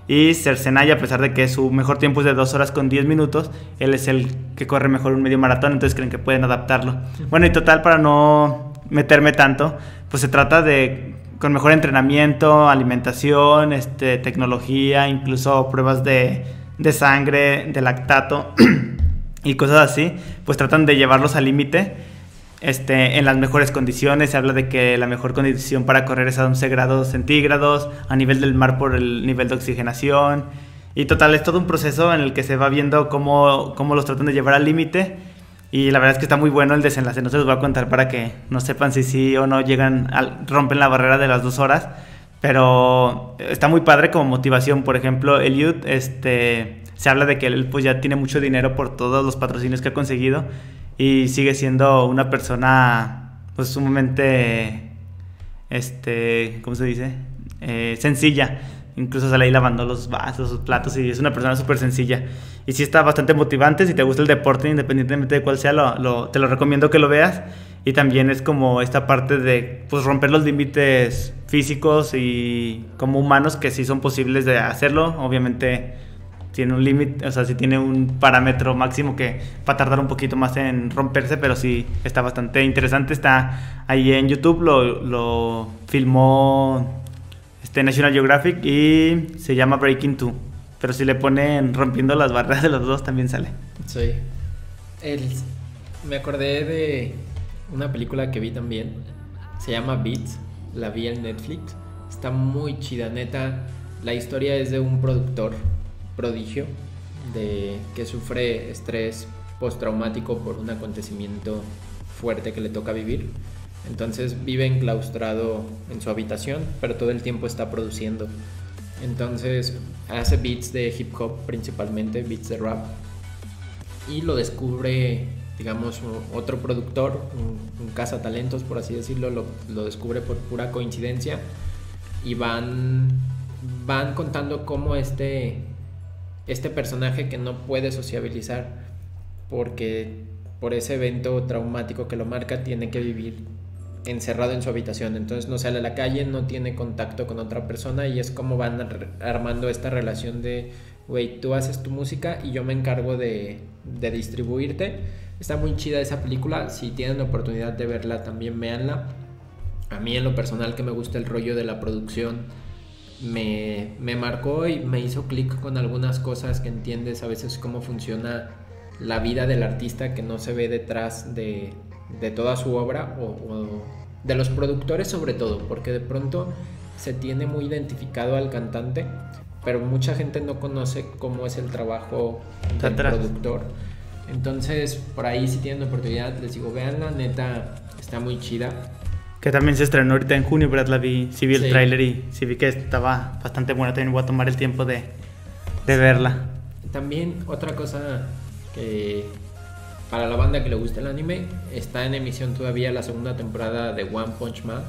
y Cercenaya, a pesar de que su mejor tiempo es de 2 horas con 10 minutos, él es el que corre mejor un medio maratón, entonces creen que pueden adaptarlo. Bueno, y total, para no meterme tanto, pues se trata de con mejor entrenamiento, alimentación, este, tecnología, incluso pruebas de, de sangre, de lactato y cosas así, pues tratan de llevarlos al límite este, en las mejores condiciones. Se habla de que la mejor condición para correr es a 11 grados centígrados, a nivel del mar por el nivel de oxigenación. Y total, es todo un proceso en el que se va viendo cómo, cómo los tratan de llevar al límite. Y la verdad es que está muy bueno el desenlace. No se los voy a contar para que no sepan si sí o no llegan, al, rompen la barrera de las dos horas. Pero está muy padre como motivación. Por ejemplo, Eliud, este, se habla de que él pues ya tiene mucho dinero por todos los patrocinios que ha conseguido y sigue siendo una persona pues sumamente, este, ¿cómo se dice? Eh, sencilla. Incluso sale ahí lavando los vasos, los platos y es una persona súper sencilla. Y sí está bastante motivante. Si te gusta el deporte, independientemente de cuál sea, lo, lo- te lo recomiendo que lo veas. Y también es como esta parte de pues, romper los límites físicos y como humanos que sí son posibles de hacerlo. Obviamente tiene un límite, o sea, sí tiene un parámetro máximo que va a tardar un poquito más en romperse, pero sí está bastante interesante. Está ahí en YouTube, lo, filmó este National Geographic y se llama Breaking Two. Pero si le ponen rompiendo las barreras de los dos también sale. Sí. Me acordé de una película que vi también. Se llama Beats. La vi en Netflix. Está muy chida, neta. La historia es de un productor prodigio de que sufre estrés postraumático por un acontecimiento fuerte que le toca vivir. Entonces vive enclaustrado en su habitación, pero todo el tiempo está produciendo. Entonces hace beats de hip hop principalmente, beats de rap. Y lo descubre, digamos, otro productor, un, un cazatalentos, por así decirlo, lo, lo descubre por pura coincidencia. Y van, van contando cómo este, este personaje que no puede sociabilizar porque por ese evento traumático que lo marca tiene que vivir encerrado en su habitación, entonces no sale a la calle, no tiene contacto con otra persona y es como van ar- armando esta relación de, güey, tú haces tu música y yo me encargo de, de distribuirte. Está muy chida esa película, si tienen la oportunidad de verla también véanla. A mí en lo personal que me gusta el rollo de la producción, me, me marcó y me hizo clic con algunas cosas que entiendes a veces cómo funciona la vida del artista que no se ve detrás de, de toda su obra o, o de los productores sobre todo, porque de pronto se tiene muy identificado al cantante, pero mucha gente no conoce cómo es el trabajo del Atrás. productor. Entonces, por ahí si tienen oportunidad, les digo, veanla, neta, está muy chida. Que también se estrenó ahorita en junio, ¿verdad? La vi, sí vi el Sí. tráiler y sí vi que estaba bastante buena. También voy a tomar el tiempo de, de verla. También otra cosa que para la banda que le gusta el anime, está en emisión todavía la segunda temporada de One Punch Man.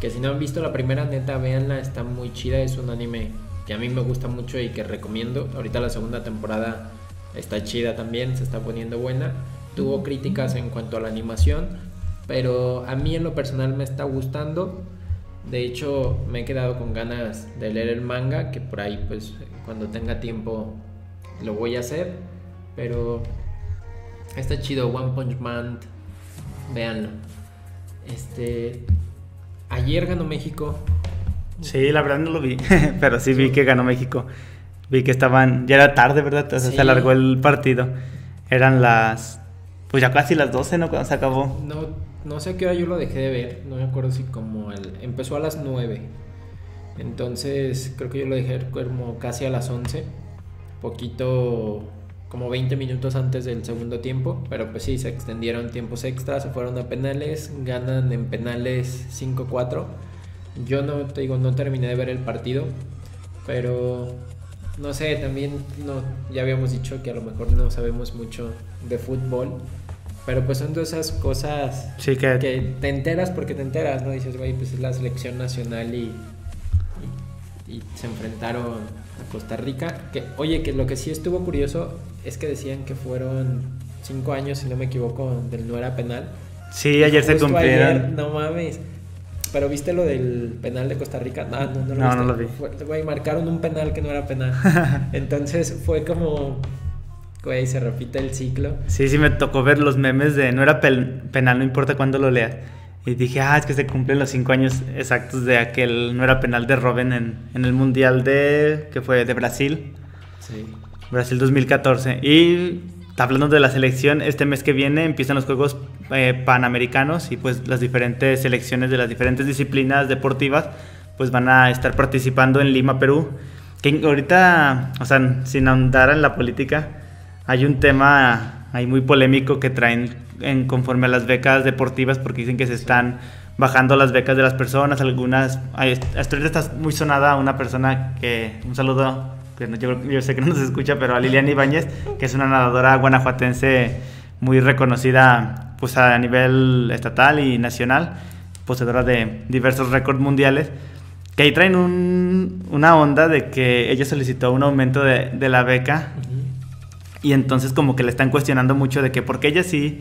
Que si no han visto la primera, neta, véanla, está muy chida. Es un anime que a mí me gusta mucho y que recomiendo. Ahorita la segunda temporada está chida también, se está poniendo buena. Tuvo críticas en cuanto a la animación, pero a mí en lo personal me está gustando. De hecho, me he quedado con ganas de leer el manga, que por ahí, pues, cuando tenga tiempo lo voy a hacer. Pero está chido, One Punch Man, véanlo. Este, ayer ganó México. Sí, la verdad no lo vi, pero sí vi que ganó México. Vi que estaban, ya era tarde, ¿verdad? O sea, Sí. se alargó el partido. Eran las, pues ya casi las 12, ¿no? Cuando se acabó. No, no sé qué hora yo lo dejé de ver, no me acuerdo si como el, empezó a las 9. Entonces, creo que yo lo dejé como casi a las 11. Poquito, como 20 minutos antes del segundo tiempo. Pero pues sí, se extendieron tiempos extras, se fueron a penales. Ganan en penales 5-4. Yo no, te digo, no terminé de ver el partido. Pero, no sé, también no, ya habíamos dicho que a lo mejor no sabemos mucho de fútbol. Pero pues son de esas cosas Sí, que, que te enteras porque te enteras, ¿no? Dices, güey, pues es la selección nacional y, y, y se enfrentaron a Costa Rica. Que, oye, que lo que sí estuvo curioso es que decían que fueron cinco años, si no me equivoco, del no era penal. Sí, ayer se cumplieron. no mames. Pero viste lo del penal de Costa Rica? No, no, no lo, No, viste. no lo vi. Güey, marcaron un penal que no era penal. Entonces fue como, güey, se repite el ciclo. Sí, sí me tocó ver los memes de no era pel- penal, no importa cuándo lo leas. Y dije, ah, es que se cumplen los cinco años exactos de aquel no era penal de Robben en, en el Mundial de, que fue de Brasil, Sí. Brasil 2014. Y hablando de la selección, este mes que viene empiezan los Juegos eh, Panamericanos y pues las diferentes selecciones de las diferentes disciplinas deportivas pues van a estar participando en Lima, Perú. Que ahorita, o sea, sin ahondar en la política, hay un tema ahí muy polémico que traen en conforme a las becas deportivas porque dicen que se están bajando las becas de las personas, algunas, ahorita está muy sonada una persona que, un saludo, que yo, yo sé que no nos escucha, pero a Liliana Ibáñez, que es una nadadora guanajuatense muy reconocida pues a nivel estatal y nacional, poseedora de diversos récords mundiales, que ahí traen un- una onda de que ella solicitó un aumento de, de la beca y entonces como que le están cuestionando mucho de que porque ella sí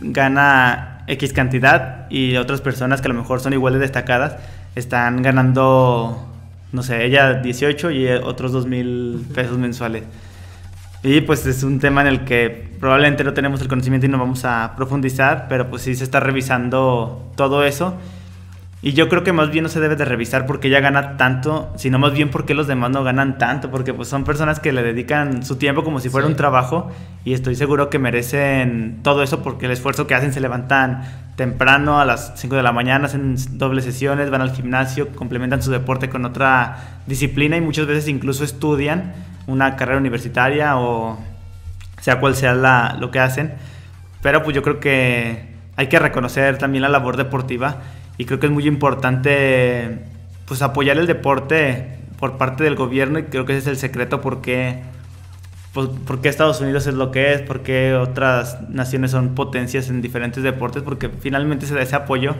gana X cantidad y otras personas que a lo mejor son igual de destacadas están ganando, no sé, ella 18 y otros 2 mil pesos mensuales. Y pues es un tema en el que probablemente no tenemos el conocimiento y no vamos a profundizar, pero pues sí se está revisando todo eso. Y yo creo que más bien no se debe de revisar porque ella gana tanto, sino más bien porque los demás no ganan tanto, porque pues son personas que le dedican su tiempo como si fuera Sí. un trabajo y estoy seguro que merecen todo eso porque el esfuerzo que hacen se levantan temprano a las 5 de la mañana, hacen dobles sesiones, van al gimnasio, complementan su deporte con otra disciplina y muchas veces incluso estudian una carrera universitaria o sea cual sea la- lo que hacen. Pero pues yo creo que hay que reconocer también la labor deportiva y creo que es muy importante pues apoyar el deporte por parte del gobierno y creo que ese es el secreto porque pues, por qué Estados Unidos es lo que es, por qué otras naciones son potencias en diferentes deportes, porque finalmente se da ese apoyo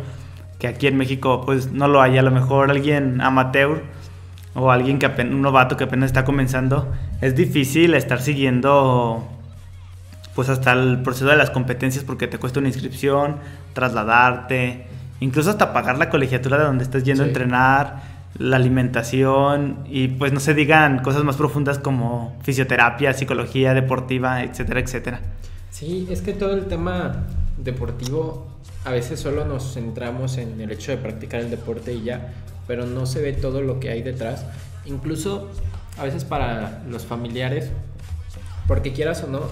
que aquí en México pues no lo hay, a lo mejor alguien amateur o alguien que apenas, un novato que apenas está comenzando, es difícil estar siguiendo pues hasta el proceso de las competencias porque te cuesta una inscripción, trasladarte, incluso hasta pagar la colegiatura de donde estás yendo a Sí. entrenar, la alimentación y pues no se digan cosas más profundas como fisioterapia, psicología deportiva, etcétera, etcétera. Sí, es que todo el tema deportivo a veces solo nos centramos en el hecho de practicar el deporte y ya, pero no se ve todo lo que hay detrás. Incluso a veces para los familiares, porque quieras o no,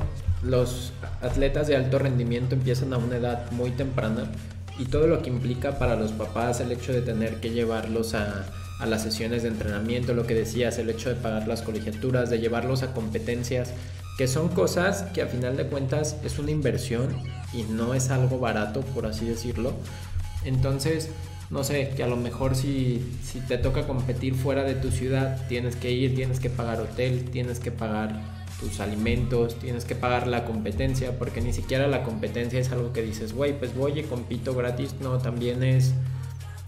los atletas de alto rendimiento empiezan a una edad muy temprana y todo lo que implica para los papás el hecho de tener que llevarlos a, a las sesiones de entrenamiento, lo que decías, el hecho de pagar las colegiaturas, de llevarlos a competencias, que son cosas que a final de cuentas es una inversión y no es algo barato, por así decirlo. Entonces, no sé, que a lo mejor si, si te toca competir fuera de tu ciudad, tienes que ir, tienes que pagar hotel, tienes que pagar tus alimentos, tienes que pagar la competencia, porque ni siquiera la competencia es algo que dices, güey, pues voy y compito gratis, no, también es,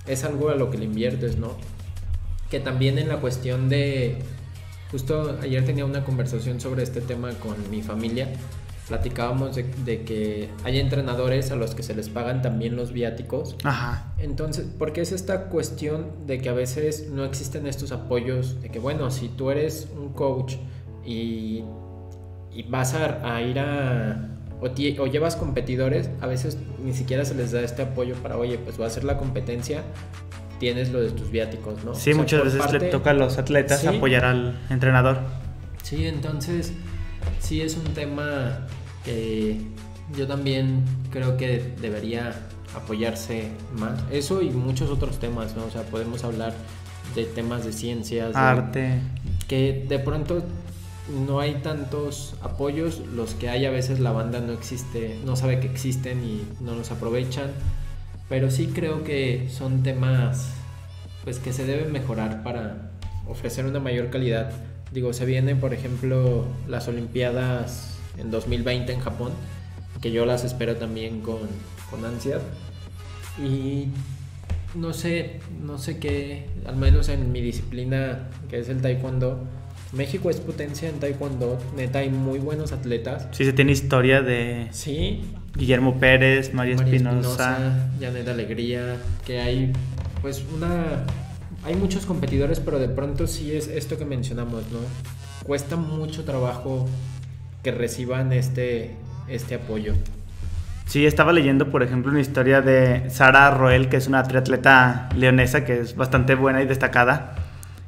es algo a lo que le inviertes, ¿no? Que también en la cuestión de, justo ayer tenía una conversación sobre este tema con mi familia, platicábamos de, de que hay entrenadores a los que se les pagan también los viáticos, Ajá. entonces, porque es esta cuestión de que a veces no existen estos apoyos, de que bueno, si tú eres un coach y, y vas a, a ir a... O, o llevas competidores, a veces ni siquiera se les da este apoyo para, oye, pues va a ser la competencia, tienes lo de tus viáticos, ¿no? Sí, O sea, muchas veces parte- le toca a los atletas Sí. apoyar al entrenador. Sí, entonces sí es un tema que yo también creo que debería apoyarse más. Eso y muchos otros temas, ¿no? O sea, podemos hablar de temas de ciencias, de- Arte. que de pronto no hay tantos apoyos, los que hay a veces la banda no existe, no sabe que existen y no los aprovechan, pero sí creo que son temas pues que se deben mejorar para ofrecer una mayor calidad. Digo, se vienen por ejemplo las Olimpiadas en 2020 en Japón, que yo las espero también con, con ansias. Y no sé, no sé qué, al menos en mi disciplina que es el taekwondo, México es potencia en taekwondo, neta hay muy buenos atletas. Sí, se tiene historia de Sí, Guillermo Pérez, María, María Espinosa. Janet Alegría, que hay pues una hay muchos competidores, pero de pronto sí es esto que mencionamos, ¿no? Cuesta mucho trabajo que reciban este este apoyo. Sí, estaba leyendo, por ejemplo, una historia de Sara Roel, que es una triatleta leonesa que es bastante buena y destacada,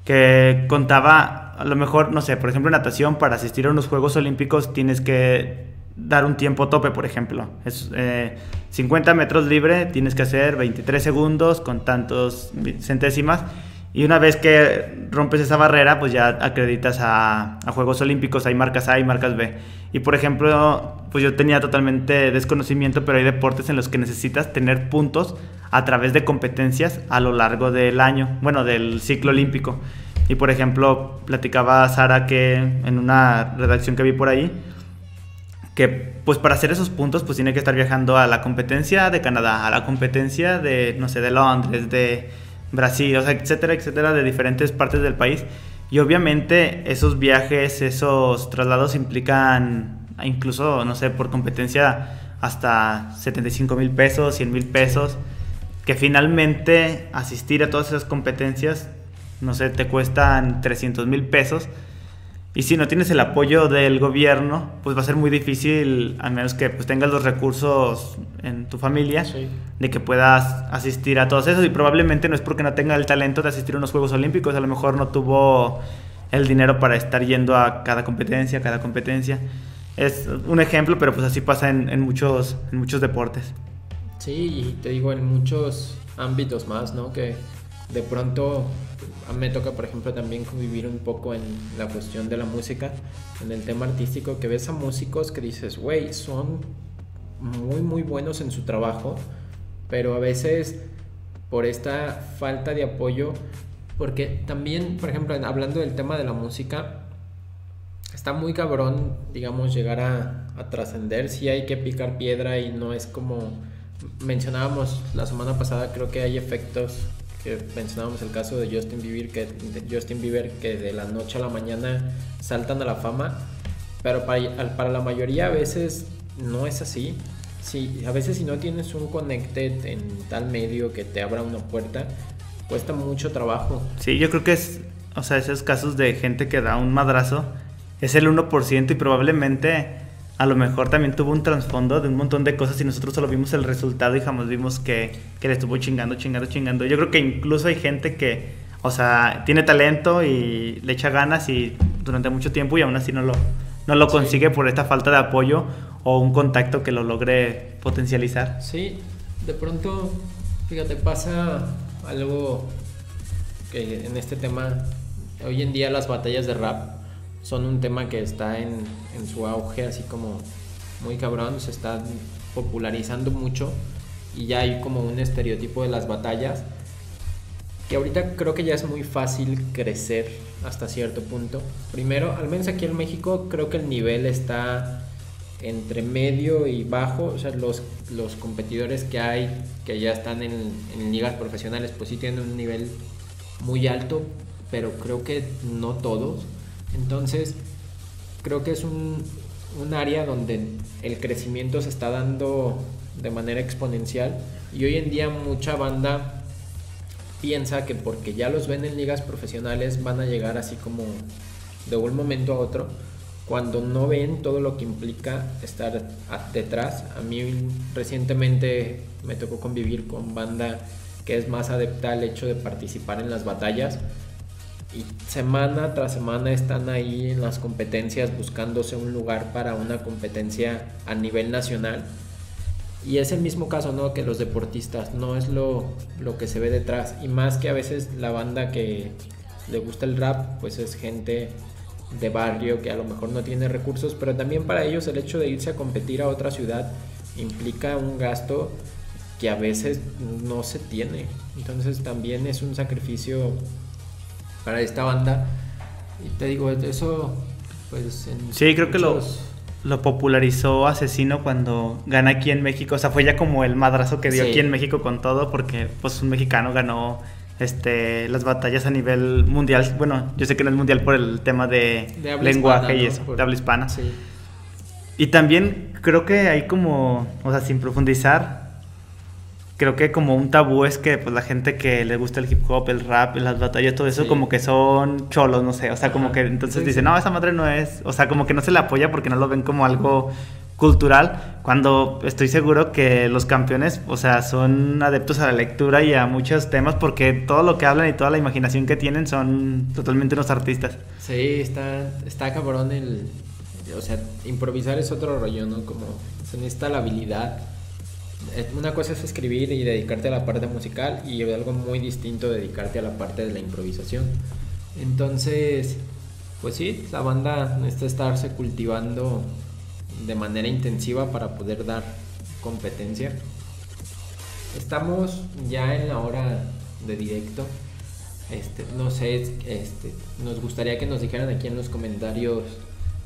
que contaba, a lo mejor, no sé, por ejemplo, natación, para asistir a unos Juegos Olímpicos tienes que dar un tiempo tope, por ejemplo. Es eh, 50 metros libre, tienes que hacer 23 segundos con tantos centésimas. Y una vez que rompes esa barrera, pues ya acreditas a, a Juegos Olímpicos, hay marcas A y marcas B. Y por ejemplo, pues yo tenía totalmente desconocimiento, pero hay deportes en los que necesitas tener puntos a través de competencias a lo largo del año, bueno, del ciclo olímpico. Y por ejemplo, platicaba Sara que en una redacción que vi por ahí, que pues para hacer esos puntos pues tiene que estar viajando a la competencia de Canadá, a la competencia de, no sé, de Londres, de Brasil, o sea, etcétera, etcétera, de diferentes partes del país. Y obviamente esos viajes, esos traslados implican incluso, no sé, por competencia hasta 75 mil pesos, 100 mil pesos, que finalmente asistir a todas esas competencias, no sé, te cuestan 300 mil pesos. Y si no tienes el apoyo del gobierno, pues va a ser muy difícil, a menos que pues, tengas los recursos en tu familia, Sí. de que puedas asistir a todos esos. Y probablemente no es porque no tenga el talento de asistir a unos Juegos Olímpicos, a lo mejor no tuvo el dinero para estar yendo a cada competencia, cada competencia. Es un ejemplo, pero pues así pasa en, en muchos, en muchos deportes. Sí, y te digo, en muchos ámbitos más, ¿no? Que de pronto a mí me toca, por ejemplo, también convivir un poco en la cuestión de la música, en el tema artístico, que ves a músicos que dices, güey, son muy, muy buenos en su trabajo, pero a veces por esta falta de apoyo, porque también, por ejemplo, hablando del tema de la música, está muy cabrón, digamos, llegar a, trascender. Sí hay que picar piedra y no es como mencionábamos la semana pasada, creo que hay efectos que mencionábamos el caso de Justin Bieber que de Justin Bieber que de la noche a la mañana saltan a la fama, pero para, para la mayoría a veces no es así. Sí, a veces si no tienes un connected en tal medio que te abra una puerta, cuesta mucho trabajo. Sí, yo creo que es, o sea, esos casos de gente que da un madrazo es el 1% y probablemente a lo mejor también tuvo un trasfondo de un montón de cosas y nosotros solo vimos el resultado y jamás vimos que, que le estuvo chingando, chingando, chingando. Yo creo que incluso hay gente que, o sea, tiene talento y le echa ganas y durante mucho tiempo y aún así no lo, no lo Sí. consigue por esta falta de apoyo o un contacto que lo logre potencializar. Sí, de pronto, fíjate, pasa algo que en este tema, hoy en día las batallas de rap son un tema que está en, en su auge, así como muy cabrón, se está popularizando mucho y ya hay como un estereotipo de las batallas que ahorita creo que ya es muy fácil crecer hasta cierto punto. Primero, al menos aquí en México, creo que el nivel está entre medio y bajo. O sea, los, los competidores que hay, que ya están en, en ligas profesionales, pues sí tienen un nivel muy alto, pero creo que no todos. Entonces, creo que es un, un área donde el crecimiento se está dando de manera exponencial y hoy en día mucha banda piensa que porque ya los ven en ligas profesionales van a llegar así como de un momento a otro cuando no ven todo lo que implica estar detrás. A mí recientemente me tocó convivir con banda que es más adepta al hecho de participar en las batallas y semana tras semana están ahí en las competencias buscándose un lugar para una competencia a nivel nacional. Y es el mismo caso, ¿no? Que los deportistas, no es lo, lo que se ve detrás. Y más que a veces la banda que le gusta el rap, pues es gente de barrio que a lo mejor no tiene recursos, pero también para ellos el hecho de irse a competir a otra ciudad implica un gasto que a veces no se tiene. Entonces también es un sacrificio para esta banda. Y te digo, eso, pues en Sí, creo que lo, muchos- lo popularizó Asesino cuando gana aquí en México. O sea, fue ya como el madrazo que dio Sí. aquí en México con todo, porque pues un mexicano ganó este, las batallas a nivel mundial. Bueno, yo sé que no es mundial por el tema de, lenguaje hispana, y ¿no? eso, Por- de habla hispana. Sí. Y también creo que hay como, o sea, sin profundizar, creo que como un tabú es que pues la gente que le gusta el hip hop, el rap, las batallas, todo eso Sí. como que son cholos, no sé, o sea, como que entonces Sí, dicen, no, esa madre no es, o sea, como que no se le apoya porque no lo ven como algo cultural, cuando estoy seguro que los campeones, o sea, son adeptos a la lectura y a muchos temas porque todo lo que hablan y toda la imaginación que tienen son totalmente unos artistas. Sí, está, está cabrón el... O sea, improvisar es otro rollo, ¿no? Como se necesita la habilidad. Una cosa es escribir y dedicarte a la parte musical y algo muy distinto dedicarte a la parte de la improvisación. Entonces, pues sí, la banda necesita estarse cultivando de manera intensiva para poder dar competencia. Estamos ya en la hora de directo. Este, no sé, este, nos gustaría que nos dijeran aquí en los comentarios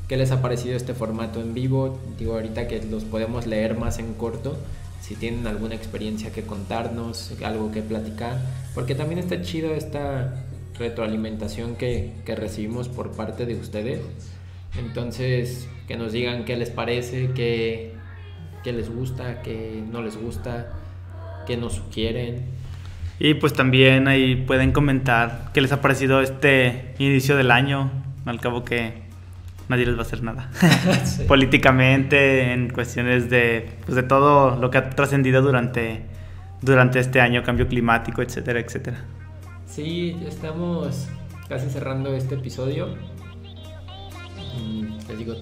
qué les ha parecido este formato en vivo. Digo, ahorita que los podemos leer más en corto, si tienen alguna experiencia que contarnos, algo que platicar, porque también está chido esta retroalimentación que, que recibimos por parte de ustedes. Entonces, que nos digan qué les parece, qué, qué les gusta, qué no les gusta, qué nos sugieren. Y pues también ahí pueden comentar qué les ha parecido este inicio del año, al cabo que nadie les va a hacer nada. Sí. Políticamente, en cuestiones de, pues de todo lo que ha trascendido durante, durante este año, cambio climático, etcétera, etcétera. Sí, estamos casi cerrando este episodio. Mm, Les digo,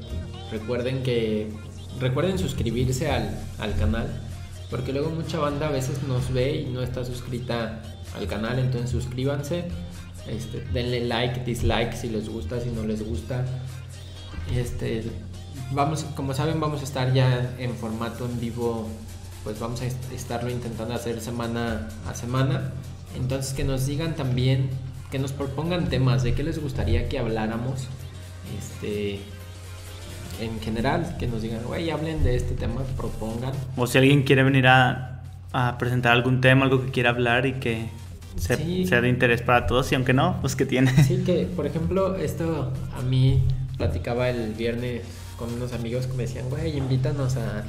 recuerden que recuerden suscribirse al, al canal, porque luego mucha banda a veces nos ve y no está suscrita al canal, entonces suscríbanse, este, denle like, dislike si les gusta, si no les gusta. Este, vamos, como saben, vamos a estar ya en formato en vivo, pues vamos a est- estarlo intentando hacer semana a semana. Entonces que nos digan también, que nos propongan temas de qué les gustaría que habláramos. Este, en general, que nos digan, güey, hablen de este tema, propongan. O si alguien quiere venir a, a presentar algún tema, algo que quiera hablar y que se- Sí. sea de interés para todos, y aunque no, pues que tiene. Sí, que por ejemplo, esto a mí platicaba el viernes con unos amigos que me decían, güey, invítanos al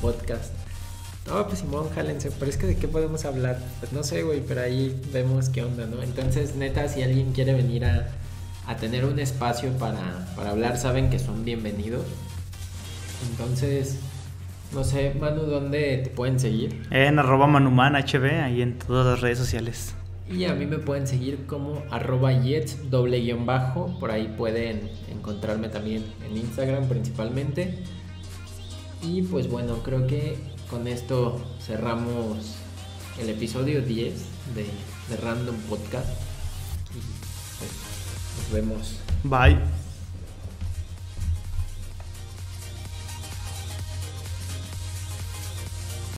podcast. No, pues Simón, jálense, pero es que de qué podemos hablar. Pues no sé, güey, pero ahí vemos qué onda, ¿no? Entonces, neta, si alguien quiere venir a, a tener un espacio para, para hablar, saben que son bienvenidos. Entonces, no sé, Manu, ¿dónde te pueden seguir? En arroba manuman hb, ahí en todas las redes sociales. Y a mí me pueden seguir como arroba yets doble guion bajo. Por ahí pueden encontrarme también en Instagram principalmente. Y pues bueno, creo que con esto cerramos el episodio 10 de, de Random Podcast. Y pues nos vemos. Bye.